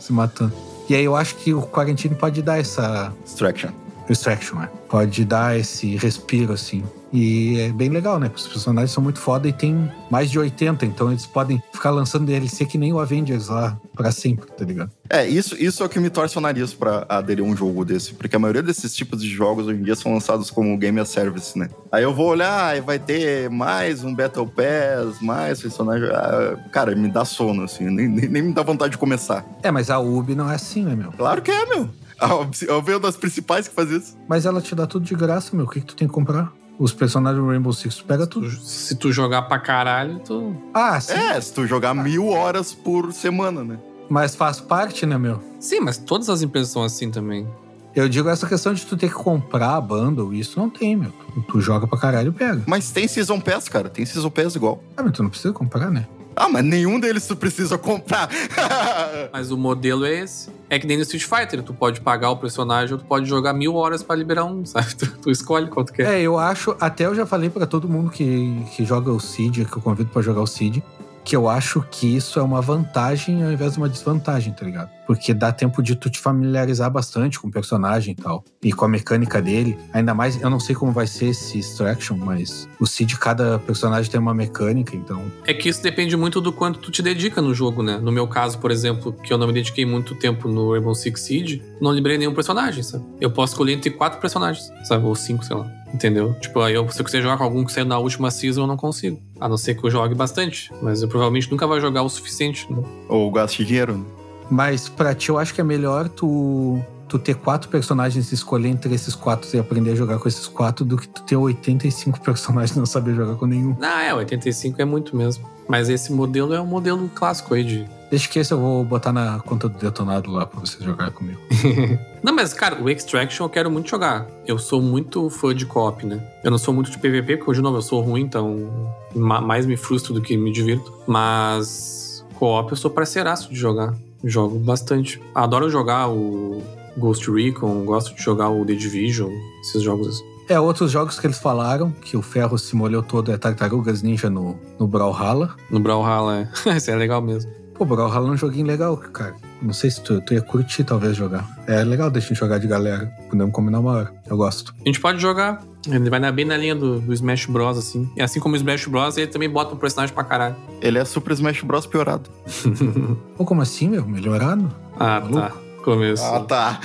se matando. E aí eu acho que o Quarantine pode dar essa. Distraction. Distraction, é. Pode dar esse respiro, assim. E é bem legal, né? Porque os personagens são muito foda e tem mais de 80, então eles podem ficar lançando DLC que nem o Avengers lá para sempre, tá ligado? É, isso, isso é o que me torce o nariz pra aderir a um jogo desse, porque a maioria desses tipos de jogos hoje em dia são lançados como Game as Service, né? Aí eu vou olhar e vai ter mais um Battle Pass, mais personagem. Ah, cara, me dá sono, assim, nem, nem me dá vontade de começar. É, mas a Ubi não é assim, né, meu? Claro que é, meu. A Ubi é uma das principais que faz isso. Mas ela te dá tudo de graça, meu. O que, que tu tem que comprar? os personagens do Rainbow Six, tu pega tudo. Se tu jogar pra caralho, tu. Ah, sim. É, se tu jogar mil horas por semana, né? Mas faz parte, né, meu? Sim, mas todas as empresas são assim também. Eu digo essa questão de tu ter que comprar a bundle, isso não tem, meu. Tu, tu joga pra caralho e pega. Mas tem Season Pass, cara. Tem Season Pass igual. Ah, mas tu não precisa comprar, né? Ah, mas nenhum deles tu precisa comprar. <laughs> mas o modelo é esse. É que nem no Street Fighter, tu pode pagar o personagem ou tu pode jogar mil horas para liberar um, <laughs> sabe? Tu, tu, escolhe quanto quer. É, eu acho, até eu já falei para todo mundo que, que joga o Seed, que eu convido para jogar o Seed, que eu acho que isso é uma vantagem ao invés de uma desvantagem, tá ligado? Porque dá tempo de tu te familiarizar bastante com o personagem e tal, e com a mecânica dele. Ainda mais, eu não sei como vai ser esse Extraction, mas o Seed, cada personagem tem uma mecânica, então. É que isso depende muito do quanto tu te dedica no jogo, né? No meu caso, por exemplo, que eu não me dediquei muito tempo no Rainbow Six Siege, não liberei nenhum personagem, sabe? Eu posso escolher entre quatro personagens, sabe? Ou cinco, sei lá. Entendeu? Tipo, aí eu, se eu quiser jogar com algum que saiu na última season, eu não consigo. A não ser que eu jogue bastante. Mas eu provavelmente nunca vou jogar o suficiente. Né? Ou gaste dinheiro. né? Mas pra ti, eu acho que é melhor tu, tu ter quatro personagens e escolher entre esses quatro e aprender a jogar com esses quatro do que tu ter 85 <laughs> personagens e não saber jogar com nenhum. Ah, é, 85 é muito mesmo. Mas esse modelo é um modelo clássico aí de. Deixa que esse eu vou botar na conta do detonado lá pra você jogar comigo. <laughs> Não, mas, cara, o Extraction eu quero muito jogar. Eu sou muito fã de co-op, né? Eu não sou muito de PVP, porque, de novo, eu sou ruim, então ma- mais me frustro do que me divirto. Mas co-op eu sou parceiraço de jogar. Jogo bastante. Adoro jogar o Ghost Recon, gosto de jogar o The Division, esses jogos assim. É, outros jogos que eles falaram, que o ferro se molhou todo, é Tartarugas Ninja no, no Brawlhalla. No Brawlhalla, é. <laughs> Esse é legal mesmo. Pô, Brawlhalla é um joguinho legal, cara. Não sei se tu, tu ia curtir, talvez, jogar. É legal deixa gente jogar de galera. Podemos combinar uma hora. Eu gosto. A gente pode jogar. Ele vai na- bem na linha do, do Smash Bros, assim. E assim como o Smash Bros, ele também bota um personagem pra caralho. Ele é Super Smash Bros. piorado. <laughs> Pô, como assim, meu? Melhorado? Ah, Maluco. tá. Começo. Ah, tá.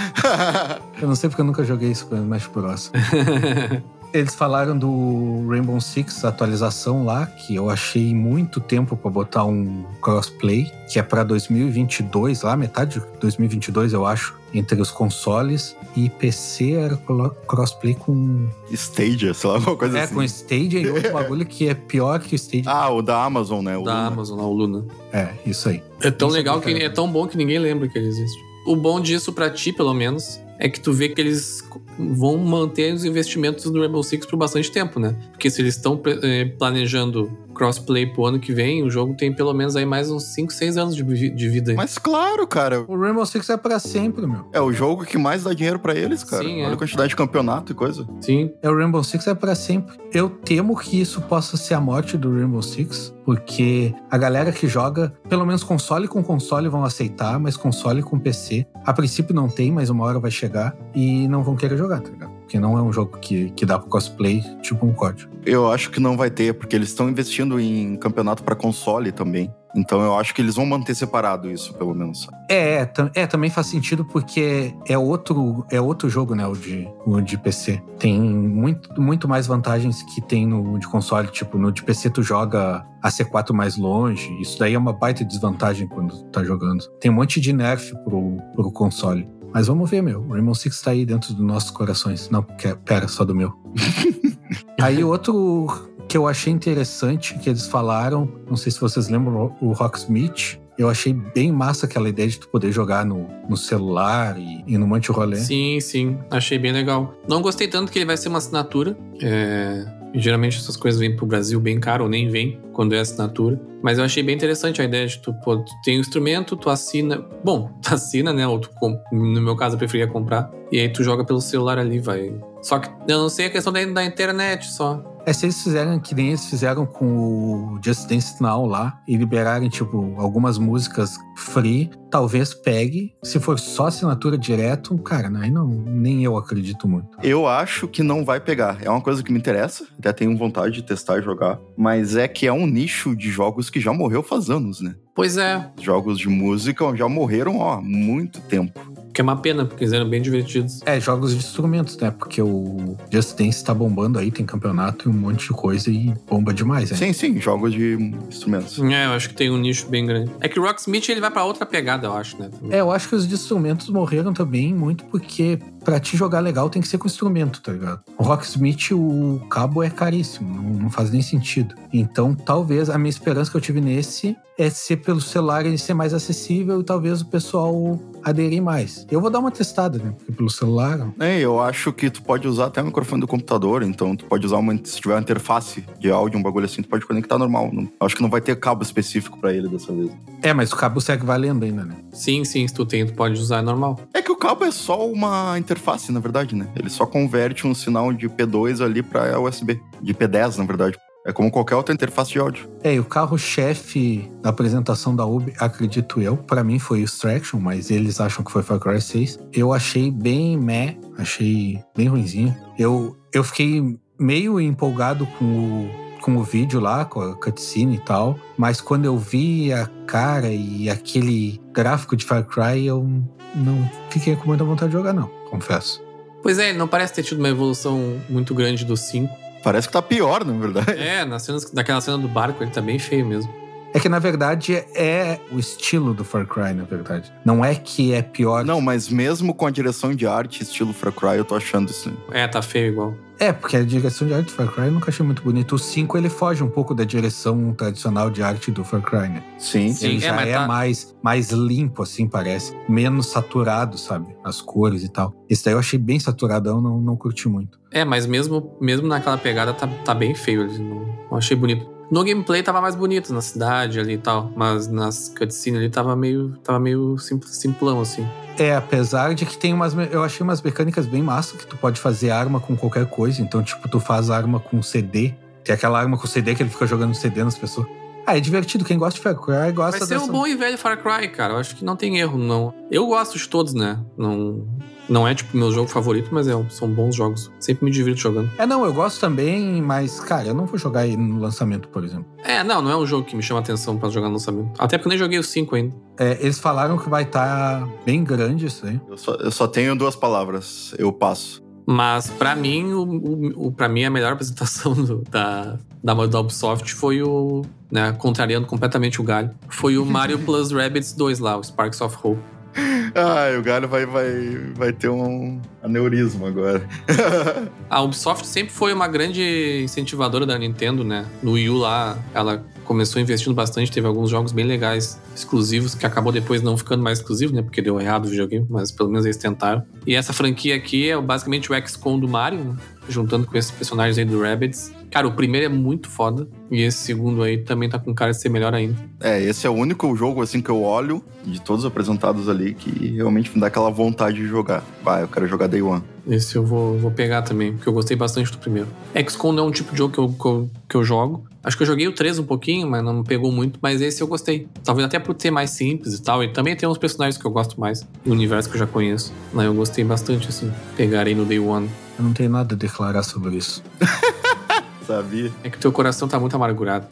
Eu não sei porque eu nunca joguei isso com o Smash Bros. <laughs> Eles falaram do Rainbow Six atualização lá, que eu achei muito tempo pra botar um crossplay, que é pra 2022, lá metade de 2022 eu acho, entre os consoles e PC era crossplay com Stadia, sei lá, alguma coisa é assim. com Stadia e outro <laughs> bagulho que é pior que o Stadia. Ah, o da Amazon, né? O da Luna. Amazon, lá, o Luna. É, isso aí. É tão Isso é legal que é tão bom que ninguém lembra que ele existe. O bom disso pra ti, pelo menos, é que tu vê que eles vão manter os investimentos no Rainbow Six por bastante tempo, né? Porque se eles estão eh, planejando crossplay pro ano que vem, o jogo tem pelo menos aí mais uns 5, 6 anos de, vi- de vida. aí. Mas claro, cara. O Rainbow Six é pra sempre, meu. É o jogo que mais dá dinheiro pra eles, cara. Sim, é. Olha a quantidade de campeonato e coisa. Sim. É o Rainbow Six é pra sempre. Eu temo que isso possa ser a morte do Rainbow Six, porque a galera que joga, pelo menos console com console vão aceitar, mas console com PC, a princípio não tem, mas uma hora vai chegar e não vão querer jogar, tá ligado? Porque não é um jogo que, que dá pro cosplay, tipo um COD. Eu acho que não vai ter, porque eles estão investindo em campeonato pra console também. Então eu acho que eles vão manter separado isso, pelo menos. É, é, é, também faz sentido porque é outro, é outro jogo, né, o de, o de PC. Tem muito, muito mais vantagens que tem no de console. Tipo, no de PC tu joga a C4 mais longe. Isso daí é uma baita desvantagem quando tu tá jogando. Tem um monte de nerf pro, pro console. Mas vamos ver, meu. O Rainbow Six tá aí dentro dos nossos corações. Não, que- pera, só do meu. <laughs> aí outro que eu achei interessante que eles falaram, não sei se vocês lembram, o Rocksmith. Eu achei bem massa aquela ideia de tu poder jogar no, no celular e, e no monte rolê. Sim, sim. Achei bem legal. Não gostei tanto que ele vai ser uma assinatura. É, Geralmente essas coisas vêm pro Brasil bem caro ou nem vêm quando é assinatura. Mas eu achei bem interessante a ideia de tu, pô, tu tem o instrumento, tu assina. Bom, <laughs> tu assina, né? Ou tu no meu caso eu preferia comprar. E aí tu joga pelo celular ali, vai. Só que eu não sei a questão da, da internet só. É se eles fizerem que nem eles fizeram com o Just Dance Now lá e liberarem, tipo, algumas músicas free, talvez pegue. Se for só assinatura direto, cara, aí não, nem eu acredito muito. Eu acho que não vai pegar. É uma coisa que me interessa, até tenho vontade de testar e jogar. Mas é que é um nicho de jogos que já morreu faz anos, né? Pois é, Jogos de música já morreram, ó, há muito tempo. que é uma pena, porque eles eram bem divertidos. É, jogos de instrumentos, né? Porque o Just Dance tá bombando aí, tem campeonato e um monte de coisa e bomba demais, né? Sim, sim, jogos de instrumentos. É, eu acho que tem um nicho bem grande. É que o Rocksmith ele vai pra outra pegada, eu acho, né? É, eu acho que os instrumentos morreram também muito porque pra te jogar legal tem que ser com instrumento, tá ligado? O Rocksmith, o cabo é caríssimo, não, não faz nem sentido. Então, talvez a minha esperança que eu tive nesse é ser pelo celular ele ser mais acessível e talvez o pessoal aderir mais. Eu vou dar uma testada, né? Porque pelo celular. É, eu acho que tu pode usar até o microfone do computador, então tu pode usar uma. Se tiver uma interface de áudio, um bagulho assim, tu pode conectar normal. Não- acho que não vai ter cabo específico pra ele dessa vez. É, mas o cabo segue valendo ainda, né? Sim, sim, se tu tem, tu pode usar, normal. É que o cabo é só uma interface, na verdade, né? Ele só converte um sinal de P2 ali pra USB. De P10, na verdade. É como qualquer outra interface de áudio. É, e o carro-chefe da apresentação da Ubi, acredito eu, pra mim foi o Extraction, mas eles acham que foi Far Cry 6. Eu achei bem meh, achei bem ruimzinho. Eu, eu fiquei meio empolgado com o com o vídeo lá, com a cutscene e tal, mas quando eu vi a cara e aquele gráfico de Far Cry, eu não fiquei com muita vontade de jogar, não, confesso. Pois é, não parece ter tido uma evolução muito grande do 5. Parece que tá pior, na verdade. É, nas cenas, naquela cena do barco ele tá bem feio mesmo. É que, na verdade, é o estilo do Far Cry, na verdade. Não é que é pior. Não, mas mesmo com a direção de arte estilo Far Cry, eu tô achando isso. É, tá feio igual. É, porque a direção de arte do Far Cry eu nunca achei muito bonito. O 5 ele foge um pouco da direção tradicional de arte do Far Cry, né? Sim. Sim, ele é, já é, tá- mais, mais limpo, assim, parece. Menos saturado, sabe? As cores e tal. Esse daí eu achei bem saturadão, não, não curti muito. É, mas mesmo, mesmo naquela pegada tá, tá bem feio. Não, não achei bonito. No gameplay tava mais bonito, na cidade ali e tal. Mas nas cutscenes ali tava meio, tava meio sim- simplão, assim. É, apesar de que tem umas. Eu achei umas mecânicas bem massa que tu pode fazer arma com qualquer coisa. Então, tipo, tu faz arma com CD. Tem aquela arma com CD que ele fica jogando CD nas pessoas. Ah, é divertido. Quem gosta de Far Cry gosta Vai ser dessa... um bom e velho Far Cry, cara. Eu acho que não tem erro, não. Eu gosto de todos, né? Não, não é, tipo, meu jogo favorito, mas é, são bons jogos. Sempre me divirto jogando. É, não, eu gosto também, mas, cara, eu não vou jogar ele no lançamento, por exemplo. É, não, não é um jogo que me chama atenção pra jogar no lançamento. Até porque eu nem joguei o 5 ainda. É, eles falaram que vai estar bem grande isso aí. Eu só, eu só tenho duas palavras. Eu passo. Mas pra mim, o, o, o- pra mim, a melhor <laughs> apresentação do- da, da, da Ubisoft foi o. Né, contrariando completamente o galho. Foi o <laughs> Mario Plus Rabbids 2 lá, o Sparks of Hope. <laughs> Ah, o Galho vai, vai, vai ter um aneurisma agora. <laughs> A Ubisoft sempre foi uma grande incentivadora da Nintendo, né? No Wii U lá, ela começou investindo bastante, teve alguns jogos bem legais, exclusivos, que acabou depois não ficando mais exclusivo, né? Porque deu errado o videogame, mas pelo menos eles tentaram. E essa franquia aqui é basicamente o XCOM do Mario, né? juntando com esses personagens aí do Rabbids. Cara, o primeiro é muito foda, e esse segundo aí também tá com cara de ser melhor ainda. É, esse é o único jogo assim que eu olho de todos apresentados ali que realmente me dá aquela vontade de jogar. Vai, eu quero jogar Day One. Esse eu vou, vou pegar também, porque eu gostei bastante do primeiro. XCOM não é um tipo de jogo que eu, que eu, que eu jogo. Acho que eu joguei o 3 um pouquinho, mas não me pegou muito. Mas esse eu gostei. Talvez até por ser mais simples e tal. E também tem uns personagens que eu gosto mais. O universo que eu já conheço. Mas eu gostei bastante, assim. Pegarei no Day One. Eu não tenho nada a declarar sobre isso. <laughs> Sabia? É que o teu coração tá muito amargurado.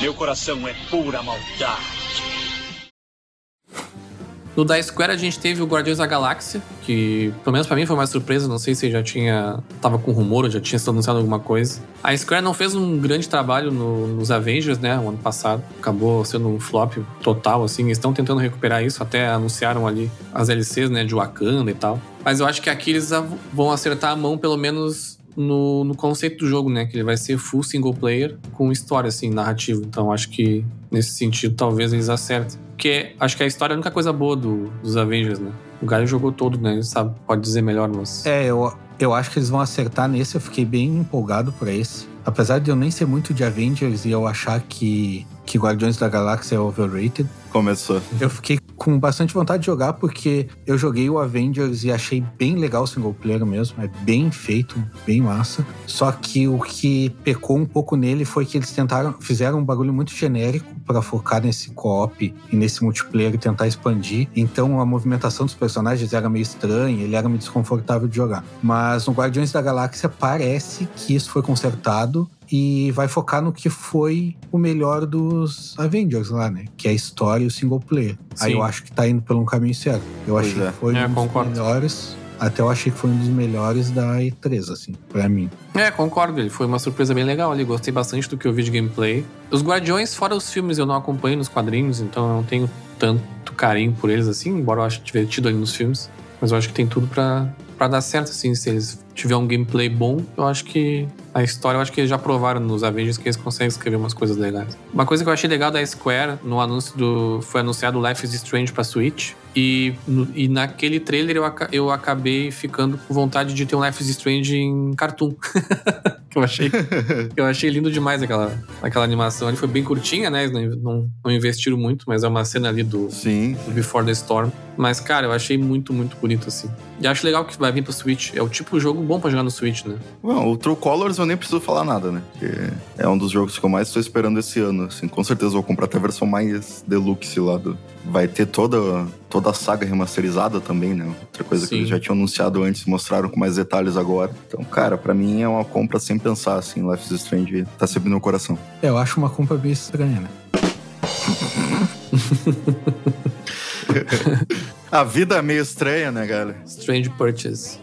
Meu coração é pura maldade. No da Square a gente teve o Guardiões da Galáxia, que pelo menos pra mim foi uma surpresa, não sei se já tinha. tava com rumor ou já tinha sido anunciado alguma coisa. A Square não fez um grande trabalho no- nos Avengers, né, o ano passado. Acabou sendo um flop total, assim. Estão tentando recuperar isso, até anunciaram ali as LCs, né, de Wakanda e tal. Mas eu acho que aqui eles vão acertar a mão, pelo menos. No, no conceito do jogo, né? Que ele vai ser full single player com história, assim, narrativa. Então acho que nesse sentido talvez eles acertem. Porque acho que a história é a única coisa boa do- dos Avengers, né? O Galho jogou todo, né? Ele sabe, pode dizer melhor, mas. É, eu, eu acho que eles vão acertar nesse. Eu fiquei bem empolgado pra esse. Apesar de eu nem ser muito de Avengers e eu achar que, que Guardiões da Galáxia é overrated, Começou. eu fiquei com bastante vontade de jogar porque eu joguei o Avengers e achei bem legal o single player mesmo. É bem feito, bem massa. Só que o que pecou um pouco nele foi que eles tentaram, fizeram um bagulho muito genérico pra focar nesse co-op e nesse multiplayer e tentar expandir. Então a movimentação dos personagens era meio estranha, ele era meio desconfortável de jogar. Mas no Guardiões da Galáxia parece que isso foi consertado e vai focar no que foi o melhor dos Avengers lá, né? Que é a história e o single player. Aí Sim. eu acho que tá indo pelo um caminho certo. Eu Pois achei é. que foi É, um dos concordo. melhores. Até eu achei que foi um dos melhores da E3, assim, pra mim. É, concordo. Ele foi uma surpresa bem legal ali. Gostei bastante do que eu vi de gameplay. Os Guardiões, fora os filmes, eu não acompanho nos quadrinhos, então eu não tenho tanto carinho por eles assim, embora eu ache divertido ali nos filmes. Mas eu acho que tem tudo pra, pra dar certo, assim. Se eles tiverem um gameplay bom, eu acho que a história, eu acho que eles já provaram nos Avengers que eles conseguem escrever umas coisas legais. Uma coisa que eu achei legal da Square, no anúncio do. Foi anunciado o Life is Strange pra Switch. E, no- e naquele trailer eu, eu acabei ficando com vontade de ter um Life is Strange em cartoon. <laughs> que eu achei, eu achei lindo demais aquela, aquela animação. Ele foi bem curtinha, né? Não, não, não investiram muito, mas é uma cena ali do, Sim. do Before the Storm. Mas, cara, eu achei muito, muito bonito assim. E acho legal que vai vir pro Switch. É o tipo de jogo bom pra jogar no Switch, né? Bom, o True Colors eu nem preciso falar nada, né? Porque é um dos jogos que eu mais estou esperando esse ano. Assim, com certeza eu vou comprar até a versão mais deluxe lá do. Vai ter toda, toda a saga remasterizada também, né? Outra coisa que Sim. eles já tinham anunciado antes, mostraram com mais detalhes agora. Então, cara, pra mim é uma compra sem pensar, assim. Life is Strange tá sempre no meu coração. É, eu acho uma compra bem estranha, né? <laughs> A vida é meio estranha, né, galera? Strange Purchase.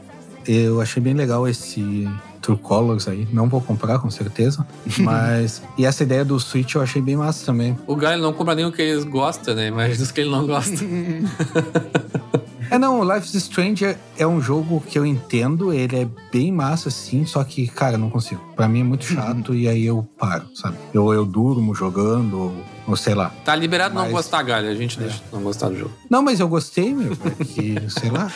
Eu achei bem legal esse True Colors aí. Não vou comprar, com certeza. <laughs> Mas. e essa ideia do Switch eu achei bem massa também. O Guy não compra nem o que eles gostam, né? Mas dos que ele não gosta. <laughs> É, não, o Life is Strange é, é um jogo que eu entendo, ele é bem massa, sim, só que, cara, não consigo. Pra mim é muito chato e aí eu paro, sabe? Eu, eu durmo jogando, ou, ou sei lá. Tá liberado não Mas- gostar, Galha. A gente deixa não gostar do jogo. Não, mas eu gostei, meu, porque, <laughs> sei lá.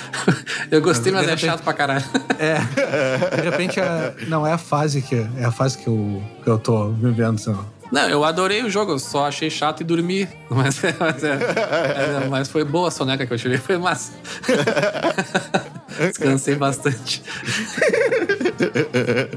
Eu gostei, Mas mas é repente- chato pra caralho. É, de repente, é, não, é a fase que, é a fase que eu, que eu tô vivendo, sei lá. Não, eu adorei o jogo, só achei chato e dormi. <laughs> Mas, mas, é- é- mas foi boa a soneca que eu tirei, foi massa. <laughs> Descansei bastante.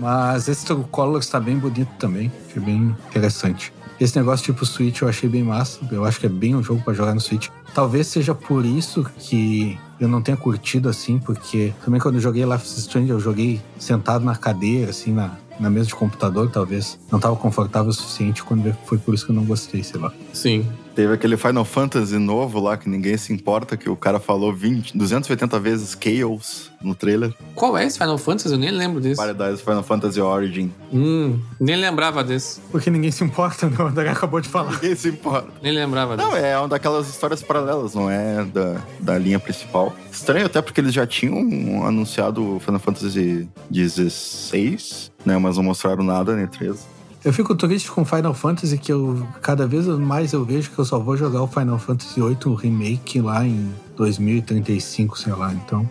Mas esse Colors tá bem bonito também. Achei bem interessante. Esse negócio tipo Switch eu achei bem massa. Eu acho que é bem um jogo pra jogar no Switch. Talvez seja por isso que eu não tenha curtido assim, porque também quando eu joguei Life is Strange, eu joguei sentado na cadeira, assim, na, na mesa de computador, talvez. Não tava confortável o suficiente quando foi por isso que eu não gostei, sei lá. Sim. Teve aquele Final Fantasy novo lá que ninguém se importa, que o cara falou 20, 280 vezes Chaos no trailer. Qual é esse Final Fantasy? Eu nem lembro desse. Paradise Final Fantasy Origin. Hum, nem lembrava desse. Porque ninguém se importa, né? O André acabou de falar. Ninguém se importa. Nem lembrava Não, desse. é uma daquelas histórias paralelas, não é da, da linha principal. Estranho até porque eles já tinham anunciado o Final Fantasy XVI, né? Mas não mostraram nada na E3. Eu fico triste com Final Fantasy que eu cada vez mais eu vejo que eu só vou jogar o Final Fantasy VIII Remake lá em 2035, sei lá. Então,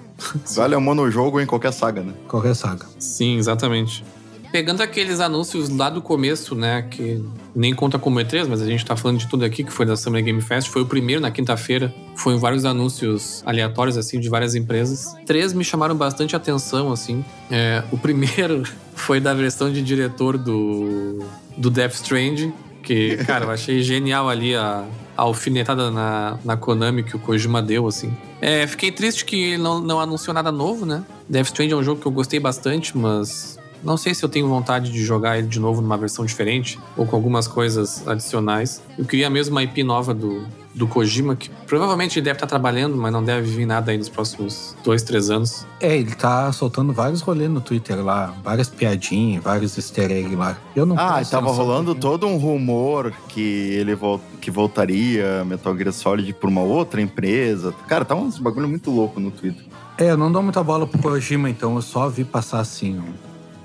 Vale é um monojogo em qualquer saga, né? qualquer saga. Sim, exatamente. Pegando aqueles anúncios lá do começo, né, que nem conta como E3, mas a gente tá falando de tudo aqui, que foi da Summer Game Fest, foi o primeiro na quinta-feira, foi vários anúncios aleatórios, assim, de várias empresas. Três me chamaram bastante atenção, assim. É, o primeiro <laughs> foi da versão de diretor do, do Death Stranding, que, cara, eu achei genial ali a, a alfinetada na, na Konami que o Kojima deu, assim. É, fiquei triste que não, não anunciou nada novo, né? Death Stranding é um jogo que eu gostei bastante, mas não sei se eu tenho vontade de jogar ele de novo numa versão diferente ou com algumas coisas adicionais. Eu queria mesmo uma IP nova do, do Kojima, que provavelmente ele deve estar trabalhando, mas não deve vir nada aí nos próximos dois, três anos. É, ele tá soltando vários rolês no Twitter lá, várias piadinhas, vários easter eggs lá. Eu não Ah, tava rolando todo um rumor que ele vol que voltaria Metal Gear Solid por uma outra empresa. Cara, tá uns bagulho muito louco no Twitter. É, eu não dou muita bola pro Kojima, então eu só vi passar assim.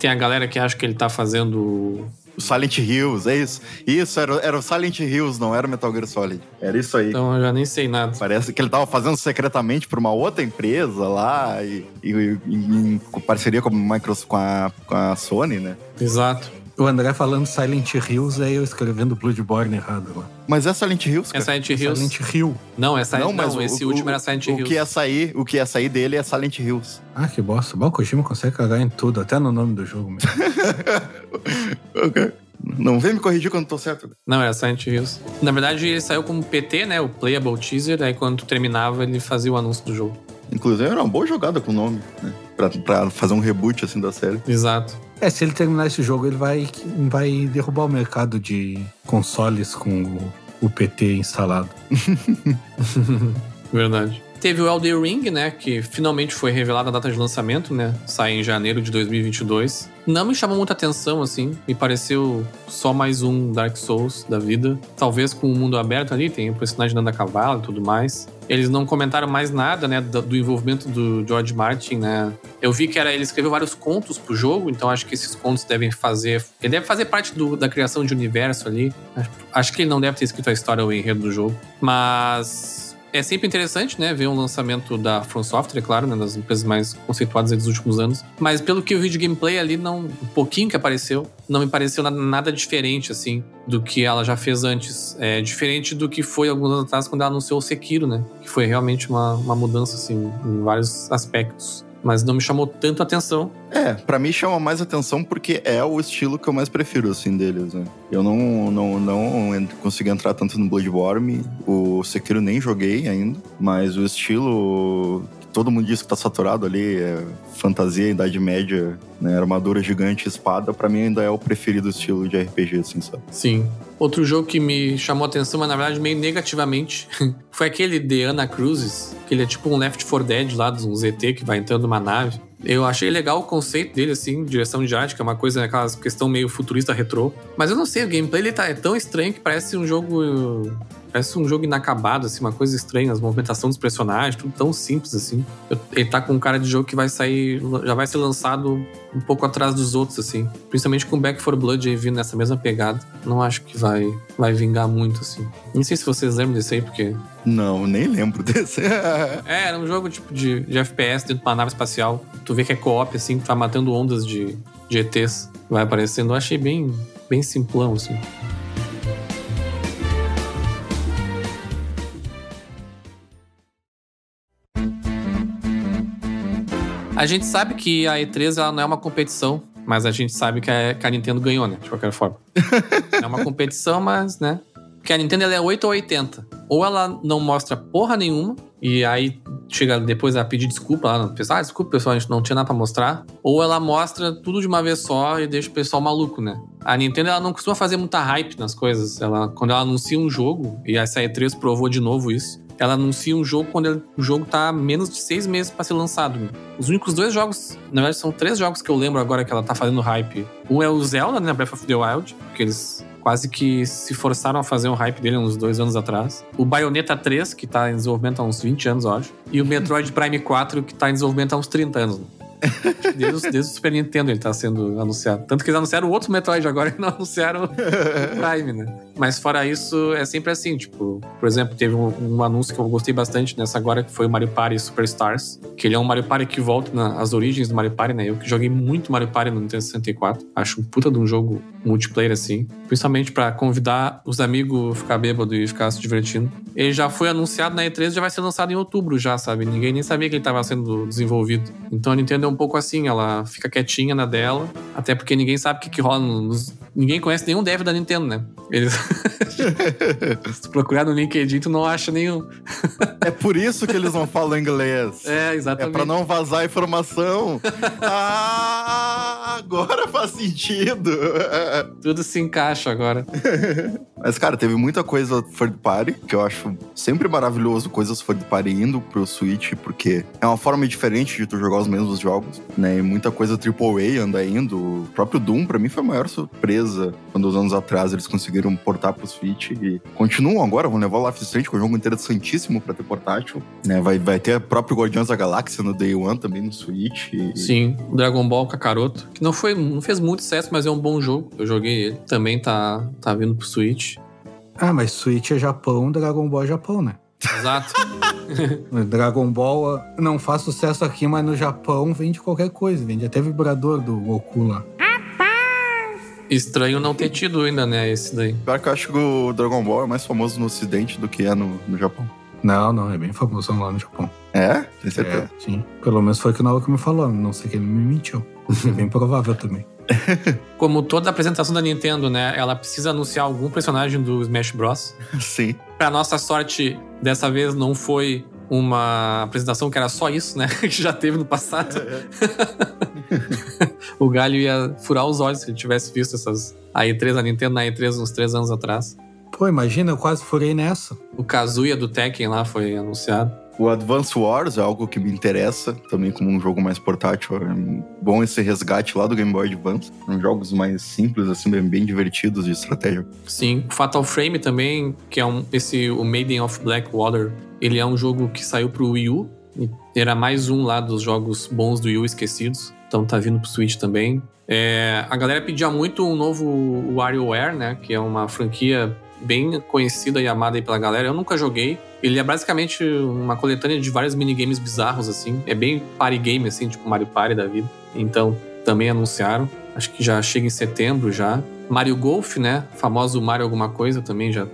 Tem a galera que acha que ele tá fazendo. O Silent Hills, é isso. Isso, era, era o Silent Hills, não era o Metal Gear Solid. Era isso aí. Então eu já nem sei nada. Parece que ele tava fazendo secretamente por uma outra empresa lá e, e- e- em parceria com a Microsoft, com a, com a Sony, né? Exato. O André falando Silent Hills, aí eu escrevendo Bloodborne errado lá. Mas é Silent Hills, É cara. Silent Hills. Silent Hill. Não, é Silent... não, o- esse o- último o- era Silent o Hills. que ia sair, o que ia sair dele é Silent Hills. Ah, que bosta. Bom, o Kojima consegue cagar em tudo, até no nome do jogo mesmo. <laughs> Ok. Não vem me corrigir quando tô certo. Não, era Silent Hills. Na verdade, ele saiu como PT, né? O Playable Teaser. Aí quando tu terminava, ele fazia o anúncio do jogo. Inclusive, era uma boa jogada com o nome, né? Pra, pra fazer um reboot, assim, da série. Exato. É, se ele terminar esse jogo, ele vai, vai derrubar o mercado de consoles com o, o PT instalado. <laughs> Verdade. Teve o Elden Ring, né? Que finalmente foi revelada a data de lançamento, né? Sai em janeiro de 2022. Não me chamou muita atenção, assim. Me pareceu só mais um Dark Souls da vida. Talvez com o mundo aberto ali, tem o personagem andando a cavalo e tudo mais. Eles não comentaram mais nada, né? Do, do envolvimento do George Martin, né? Eu vi que era ele escreveu vários contos pro jogo, então acho que esses contos devem fazer. Ele deve fazer parte do- da criação de universo ali. Acho, que ele não deve ter escrito a história ou o enredo do jogo. Mas é sempre interessante, né, ver um lançamento da From Software, é claro, né, das empresas mais conceituadas dos últimos anos. Mas pelo que eu vi de gameplay ali, não, um pouquinho que apareceu, não me pareceu nada, diferente, assim, do que ela já fez antes. É diferente do que foi alguns anos atrás quando ela anunciou o Sekiro, né, que foi realmente uma, uma mudança, assim, em vários aspectos mas não me chamou tanto atenção. É, para mim chama mais atenção porque é o estilo que eu mais prefiro, assim, deles, né? Eu não, não, não consegui entrar tanto no Bloodborne, o Sekiro nem joguei ainda, mas o estilo todo mundo diz que tá saturado ali, é fantasia, Idade Média, né, armadura gigante, espada, para mim ainda é o preferido estilo de RPG, assim, sabe? Sim. Outro jogo que me chamou a atenção, mas na verdade meio negativamente, <laughs> foi aquele The Ana Cruzes, que ele é tipo um Left 4 Dead lá, um ZT que vai entrando numa nave. Eu achei legal o conceito dele, assim, direção de arte, que é uma coisa, aquela questão meio futurista retrô. Mas eu não sei, o gameplay ele tá, é tão estranho que parece um jogo Parece um jogo inacabado, assim, uma coisa estranha, as movimentações dos personagens, tudo tão simples assim. Ele tá com um cara de jogo que vai sair, já vai ser lançado um pouco atrás dos outros, assim. Principalmente com Back 4 Blood aí vindo nessa mesma pegada. Não acho que vai, vai vingar muito, assim. Não sei se vocês lembram desse aí, porque. Não, nem lembro <laughs> desse. é, era um jogo tipo de, de FPS dentro de uma nave espacial. Tu vê que é co-op, assim, tá matando ondas de, de ETs. Vai aparecendo. Eu achei bem, bem simplão, assim. A gente sabe que a E3 ela não é uma competição, mas a gente sabe que a, que a Nintendo ganhou, né? De qualquer forma. <laughs> é uma competição, mas, né? Porque a Nintendo ela é 8 ou 80. Ou ela não mostra porra nenhuma, e aí chega depois a pedir desculpa lá no pessoal. Ah, desculpa, pessoal, a gente não tinha nada pra mostrar. Ou ela mostra tudo de uma vez só e deixa o pessoal maluco, né? A Nintendo ela não costuma fazer muita hype nas coisas. Ela, quando ela anuncia um jogo, e essa E3 provou de novo isso, ela anuncia um jogo quando o jogo tá menos de seis meses para ser lançado. Os únicos dois jogos, na verdade, são três jogos que eu lembro agora que ela tá fazendo hype. Um é o Zelda, né? Breath of the Wild, que eles quase que se forçaram a fazer um hype dele uns dois anos atrás. O Bayonetta 3, que tá em desenvolvimento há uns 20 anos, eu acho. E o Metroid Prime 4, que tá em desenvolvimento há uns 30 anos. Desde, desde o Super Nintendo ele tá sendo anunciado. Tanto que eles anunciaram outro Metroid agora <laughs> e não anunciaram o Prime, né? Mas fora isso, é sempre assim, tipo, por exemplo, teve um, um, anúncio que eu gostei bastante nessa agora, que foi o Mario Party Superstars, que ele é um Mario Party que volta nas origens do Mario Party, né? Eu que joguei muito Mario Party no Nintendo 64. Acho um puta de um jogo multiplayer, assim. Principalmente para convidar os amigos ficar bêbado e ficar se divertindo. Ele já foi anunciado na E3 já vai ser lançado em outubro já, sabe? Ninguém nem sabia que ele estava sendo desenvolvido. Então a Nintendo é um pouco assim, ela fica quietinha na dela, até porque ninguém sabe o que, que rola nos... Ninguém conhece nenhum dev da Nintendo, né? Eles... <laughs> Se tu procurar no LinkedIn, tu não acha nenhum. é por isso que eles não falam inglês. É, exatamente. É pra não vazar informação. <laughs> ah, agora faz sentido. <laughs> Tudo se encaixa agora. Mas, cara, teve muita coisa third party, que eu acho sempre maravilhoso coisas third party indo pro Switch, porque é uma forma diferente de tu jogar os mesmos jogos, né? E muita coisa AAA anda indo. O próprio Doom, pra mim, foi a maior surpresa quando, uns anos atrás, eles conseguiram portar pro Switch e continuam agora, vão levar o Life Strange, que é um jogo interessantíssimo pra ter portátil, né? Vai, vai ter o próprio Guardiões da Galáxia no Day One também no Switch. E... Sim, Dragon Ball Kakaroto, que não foi, não fez muito sucesso, mas é um bom jogo. Eu joguei ele. Também tá, tá vindo pro Switch. Ah, mas Switch é Japão, Dragon Ball é Japão, né? Exato. <laughs> <laughs> Dragon Ball não faz sucesso aqui, mas no Japão vende qualquer coisa. Vende até vibrador do Goku lá. Estranho não ter tido ainda, né, esse daí. Pior que eu acho que o Dragon Ball é mais famoso no ocidente do que é no, no Japão. Não, não, é bem famoso lá no Japão. É? Tem certeza? É, sim. Pelo menos foi o que o Naoki me falou. Não sei que ele me mentiu. <laughs> é bem provável também. <laughs> Como toda apresentação da Nintendo, né? Ela precisa anunciar algum personagem do Smash Bros. <laughs> Sim. Pra nossa sorte, dessa vez não foi uma apresentação que era só isso, né? <laughs> Que já teve no passado. o Galho ia furar os olhos se ele tivesse visto essas a E3, a Nintendo na E3 uns três anos atrás. Pô, imagina, eu quase furei nessa. O Kazuya do Tekken lá foi anunciado. O Advance Wars é algo que me interessa, também como um jogo mais portátil. É bom esse resgate lá do Game Boy Advance. São jogos mais simples, assim, bem, divertidos de estratégia. Sim, Fatal Frame também, que é um, esse, o Maiden of Blackwater, ele é um jogo que saiu pro Wii U. Era mais um lá dos jogos bons do Wii U esquecidos. Então tá vindo pro Switch também. É, a galera pedia muito um novo WarioWare, né? Que é uma franquia bem conhecido e amado aí pela galera. Eu nunca joguei. Ele é basicamente uma coletânea de vários minigames bizarros, assim. É bem party game, assim, tipo Mario Party da vida. Então, também anunciaram. Acho que já chega em setembro já. Mario Golf, né? Famoso Mario alguma coisa também já.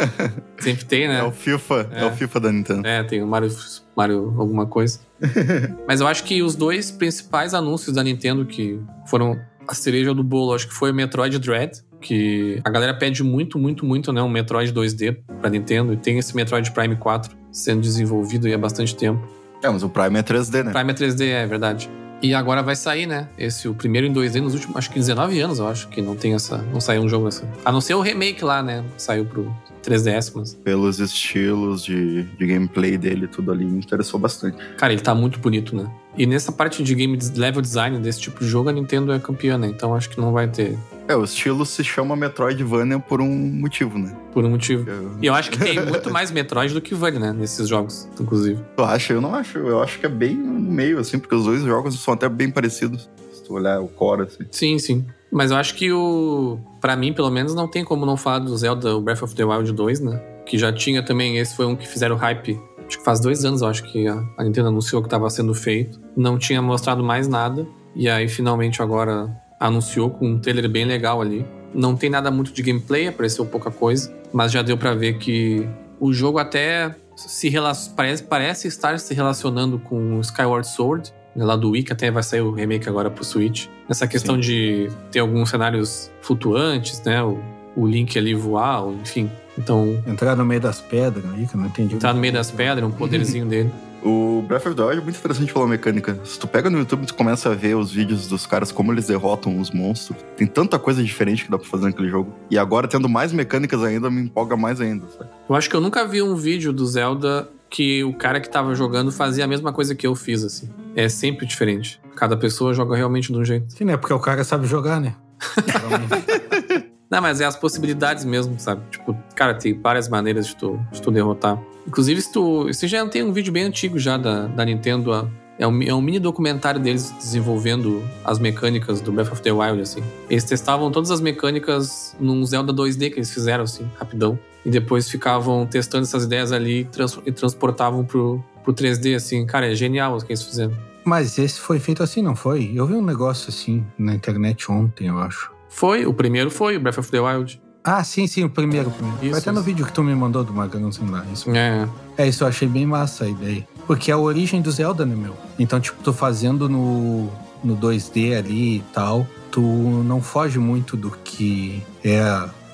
<laughs> Sempre tem, né? É o FIFA, é. É. o FIFA da Nintendo. É, tem o Mario, Mario alguma coisa. <laughs> Mas eu acho que os dois principais anúncios da Nintendo que foram a cereja do bolo, acho que foi o Metroid Dread, que a galera pede muito, muito, muito, né? Um Metroid 2D pra Nintendo. E tem esse Metroid Prime 4 sendo desenvolvido aí há bastante tempo. É, mas o Prime é 3D, né? Prime é 3D, é verdade. E agora vai sair, né? Esse, o primeiro em 2D nos últimos, acho que 19 anos, eu acho, que não tem essa. Não saiu um jogo assim. A não ser o remake lá, né? Saiu pro 3DS, mas. Pelos estilos de, de gameplay dele, tudo ali me interessou bastante. Cara, ele tá muito bonito, né? E nessa parte de game level design desse tipo de jogo, a Nintendo é campeã, né? Então acho que não vai ter. É, o estilo se chama Metroidvania por um motivo, né? Por um motivo. Eu- E eu acho que tem muito <laughs> mais Metroid do que Vania, né? Nesses jogos, inclusive. Tu acha? Eu não acho. Eu acho que é bem no meio, assim, porque os dois jogos são até bem parecidos. Se tu olhar o core, assim. Sim, sim. Mas eu acho que o. Pra mim, pelo menos, não tem como não falar do Zelda o Breath of the Wild 2, né? Que já tinha também. Esse foi um que fizeram hype. Acho que faz dois anos, eu acho que a, Nintendo anunciou que estava sendo feito. Não tinha mostrado mais nada. E aí, finalmente, agora anunciou com um trailer bem legal ali. Não tem nada muito de gameplay, apareceu pouca coisa. Mas já deu pra ver que o jogo até se parece, parece estar se relacionando com Skyward Sword, né, lá do Wii, que até vai sair o remake agora pro Switch. Nessa questão Sim. de ter alguns cenários flutuantes, né? O, o Link ali voar, enfim. Então, Entrar no meio das pedras aí, que eu não entendi. tá no meio das pedras, um poderzinho <laughs> dele. O Breath of the Wild é muito interessante pela mecânica. Se tu pega no YouTube, tu começa a ver os vídeos dos caras, como eles derrotam os monstros. Tem tanta coisa diferente que dá pra fazer naquele jogo. E agora, tendo mais mecânicas ainda, me empolga mais ainda. sabe? Eu acho que eu nunca vi um vídeo do Zelda que o cara que tava jogando fazia a mesma coisa que eu fiz, assim. É sempre diferente. Cada pessoa joga realmente de um jeito. Sim, né? Porque o cara sabe jogar, né? <laughs> Não, mas é as possibilidades mesmo, sabe? Tipo, cara, tem várias maneiras de tu, de tu derrotar. Inclusive, se tu. Isso já tem um vídeo bem antigo já da, da Nintendo. É um, é um mini documentário deles desenvolvendo as mecânicas do Breath of the Wild, assim. Eles testavam todas as mecânicas num Zelda 2D que eles fizeram, assim, rapidão. E depois ficavam testando essas ideias ali e, trans- e transportavam pro, pro 3D, assim. Cara, é genial o que eles fizeram. Mas esse foi feito assim, não foi? Eu vi um negócio assim na internet ontem, eu acho. Foi, o primeiro foi o Breath of the Wild. Ah, sim, sim, o primeiro. o primeiro. Isso, foi até no isso. vídeo que tu me mandou do Magrão lá. Isso. É. É, isso eu achei bem massa a ideia. Porque é a origem do Zelda, né, meu? Então, tipo, tu fazendo no, no 2D ali e tal, tu não foge muito do que é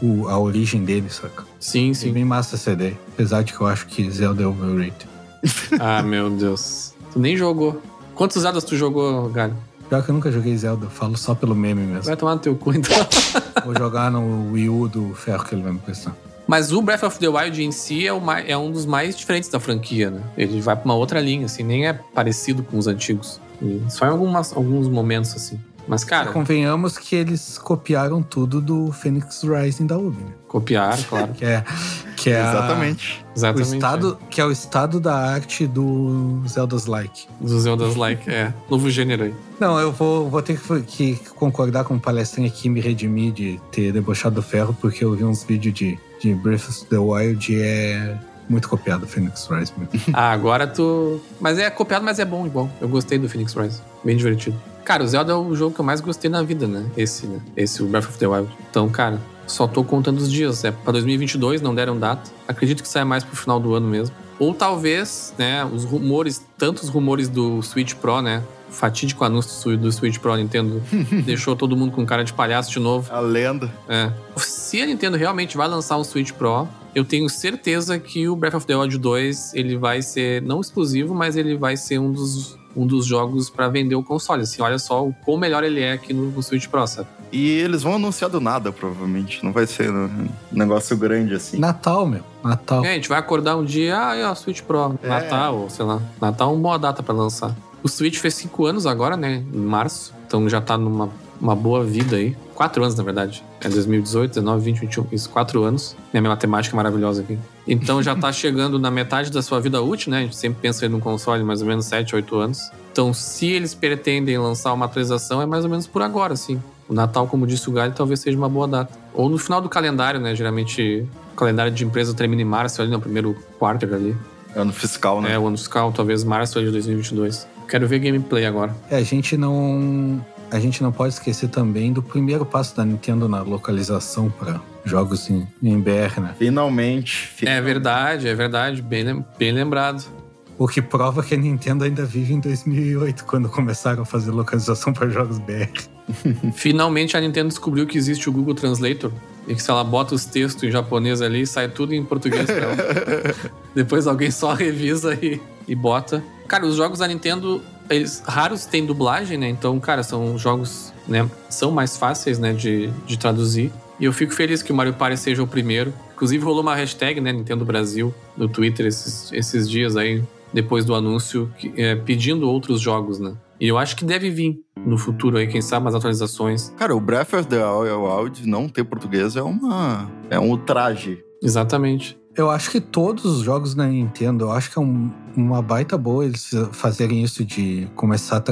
o- a origem dele, saca? Sim, É sim. bem massa essa ideia. Apesar de que eu acho que Zelda é overrated. Ah, meu Deus. Tu nem jogou. Quantos Zeldas tu jogou, Galho? Pior que eu nunca joguei Zelda, eu falo só pelo meme mesmo. Vai tomar no teu cu, então. <laughs> Vou jogar no Wii U do ferro que ele vai me prestar. Mas o Breath of the Wild em si é, é um dos mais diferentes da franquia, né? Ele vai pra uma outra linha, assim, nem é parecido com os antigos. Só em algumas, alguns momentos, assim. Mas, cara, Convenhamos que eles copiaram tudo do Phoenix Rising da Ubi, né? copiaram, claro. <laughs> Que é, que é a- Exatamente. o Exatamente. estado, que é o estado da arte do Zelda's Like. é. Dos Zeldas Like, é. Novo gênero aí. Não, eu vou, vou ter que, que concordar com o palestrinho aqui e me redimir de ter debochado do ferro, porque eu vi uns vídeos de, de Breath of the Wild e é muito copiado o Phoenix mesmo. <laughs> Ah, agora tu. Mas é copiado, mas é bom igual. Eu gostei do Phoenix Rise. Bem divertido. Cara, o Zelda é o jogo que eu mais gostei na vida, né? Esse, né? Esse, o Breath of the Wild. Então, cara, só tô contando os dias. É pra 2022, não deram data. Acredito que saia mais pro final do ano mesmo. Ou talvez, né, os rumores, tantos rumores do Switch Pro, né? O fatídico anúncio do Switch Pro Nintendo <laughs> deixou todo mundo com cara de palhaço de novo. A lenda. É. Se a Nintendo realmente vai lançar um Switch Pro, eu tenho certeza que o Breath of the Wild 2 ele vai ser não exclusivo, mas ele vai ser um dos, um dos jogos pra vender o console. Assim, olha só o quão melhor ele é aqui no, no Switch Pro, sabe? E eles vão anunciar do nada, provavelmente. Não vai ser um negócio grande assim. Natal, meu. Natal. É, a gente vai acordar um dia, ah, é o Switch Pro, É. Natal, ou sei lá. Natal é uma boa data pra lançar. O Switch fez 5 anos agora, né? Em março. Então já tá numa uma boa vida aí. 4 anos, na verdade. É 2018, 19, 20, 21. Isso, quatro anos. Minha matemática é maravilhosa aqui. Então já tá <laughs> chegando na metade da sua vida útil, né? A gente sempre pensa num console mais ou menos 7, 8 anos. Então, se eles pretendem lançar uma atualização, é mais ou menos por agora, sim. O Natal, como disse o Galho, talvez seja uma boa data. Ou no final do calendário, né? Geralmente, o calendário de empresa termina em março, ali no primeiro quarter ali. Ano fiscal, né? É, o ano fiscal, talvez março de 2022. Quero ver gameplay agora. É, a gente não. A gente não pode esquecer também do primeiro passo da Nintendo na localização para jogos em, em BR, né? Finalmente. fi- É verdade, é verdade. Bem, bem lembrado. O que prova que a Nintendo ainda vive em 2008, quando começaram a fazer localização para jogos BR. <laughs> Finalmente a Nintendo descobriu que existe o Google Translator. E que se ela bota os textos em japonês ali, sai tudo em português pra ela. <laughs> Depois alguém só revisa e, e bota. Cara, os jogos da Nintendo, eles raros têm dublagem, né? Então, cara, são jogos, né? São mais fáceis, né? De, de traduzir. E eu fico feliz que o Mario Party seja o primeiro. Inclusive rolou uma hashtag, né? Nintendo Brasil, no Twitter esses, esses dias aí, depois do anúncio, que, é, pedindo outros jogos, né? E eu acho que deve vir no futuro aí, quem sabe, as atualizações. Cara, o Breath of the Wild não ter português é uma. É um ultraje. Exatamente. Eu acho que todos os jogos da Nintendo, eu acho que é um- uma baita boa eles fazerem isso de começar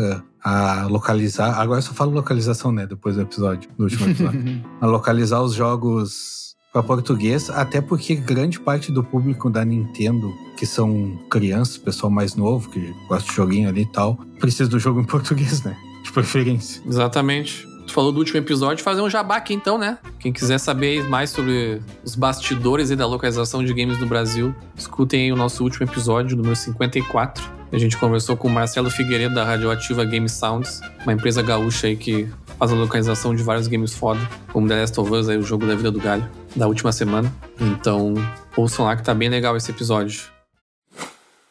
a, a localizar. Agora eu só falo localização, né? Depois do episódio, do último episódio. <laughs> a localizar os jogos para português, até porque grande parte do público da Nintendo, que são crianças, pessoal mais novo, que gosta de joguinho ali e tal, precisa do jogo em <laughs> português, né? De preferência. Exatamente. Tu falou do último episódio, fazer um jabá aqui então, né? Quem quiser saber mais sobre os bastidores e da localização de games no Brasil, escutem aí o nosso último episódio, número 54. A gente conversou com o Marcelo Figueiredo da Radioativa Game Sounds, uma empresa gaúcha aí que faz a localização de vários games foda, como The Last of Us, aí, o jogo da vida do galho, da última semana. Então, ouçam lá que tá bem legal esse episódio.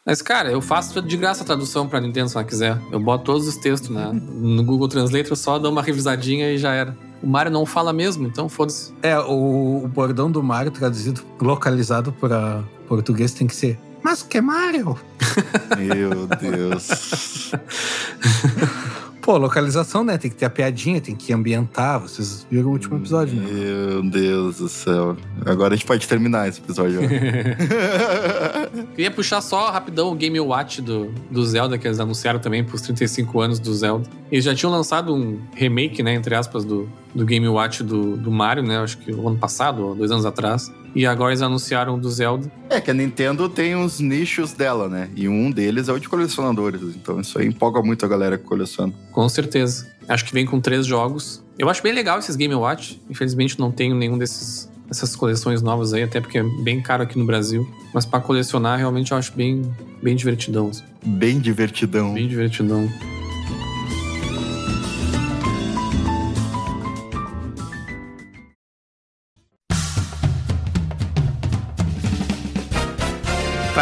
Mas, cara, eu faço de graça a tradução pra Nintendo se ela quiser. Eu boto todos os textos né? no Google Translator, só dou uma revisadinha e já era. O Mario não fala mesmo, então foda-se. É, o, o bordão do Mario traduzido, localizado para português tem que ser. Mas que Mario? <laughs> Meu Deus. <laughs> Pô, localização, né? Tem que ter a piadinha, tem que ambientar. Vocês viram o último episódio, né? Meu Deus do céu. Agora a gente pode terminar esse episódio. Queria <laughs> puxar só rapidão o Game Watch do, do Zelda, que eles anunciaram também pros 35 anos do Zelda. Eles já tinham lançado um remake, né, entre aspas, do, do Game Watch do, do Mario, né? Acho que o ano passado, ou dois anos atrás. E agora eles anunciaram o do Zelda. é que a Nintendo tem uns nichos dela, né? E um deles é o de colecionadores. Então isso aí empolga muito a galera que coleciona. Com certeza. Acho que vem com três jogos. Eu acho bem legal esses Game Watch. Infelizmente não tenho nenhum desses essas coleções novas aí, até porque é bem caro aqui no Brasil. Mas pra colecionar, realmente eu acho bem, bem divertidão. assim. Bem divertidão. Bem divertidão.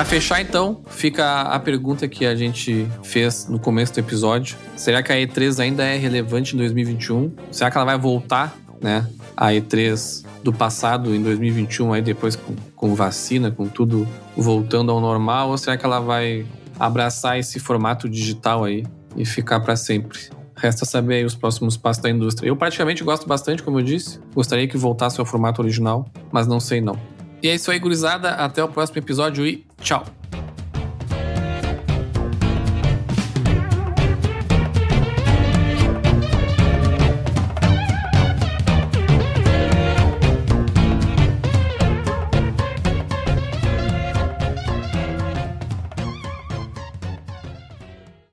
Pra fechar, então, fica a pergunta que a gente fez no começo do episódio. Será que a E3 ainda é relevante em 2021? Será que ela vai voltar, né? A E3 do passado em 2021, aí depois com, com vacina, com tudo voltando ao normal? Ou será que ela vai abraçar esse formato digital aí e ficar pra sempre? Resta saber aí os próximos passos da indústria. Eu praticamente gosto bastante, como eu disse. Gostaria que voltasse ao formato original, mas não sei não. E é isso aí, gurizada. Até o próximo episódio e tchau!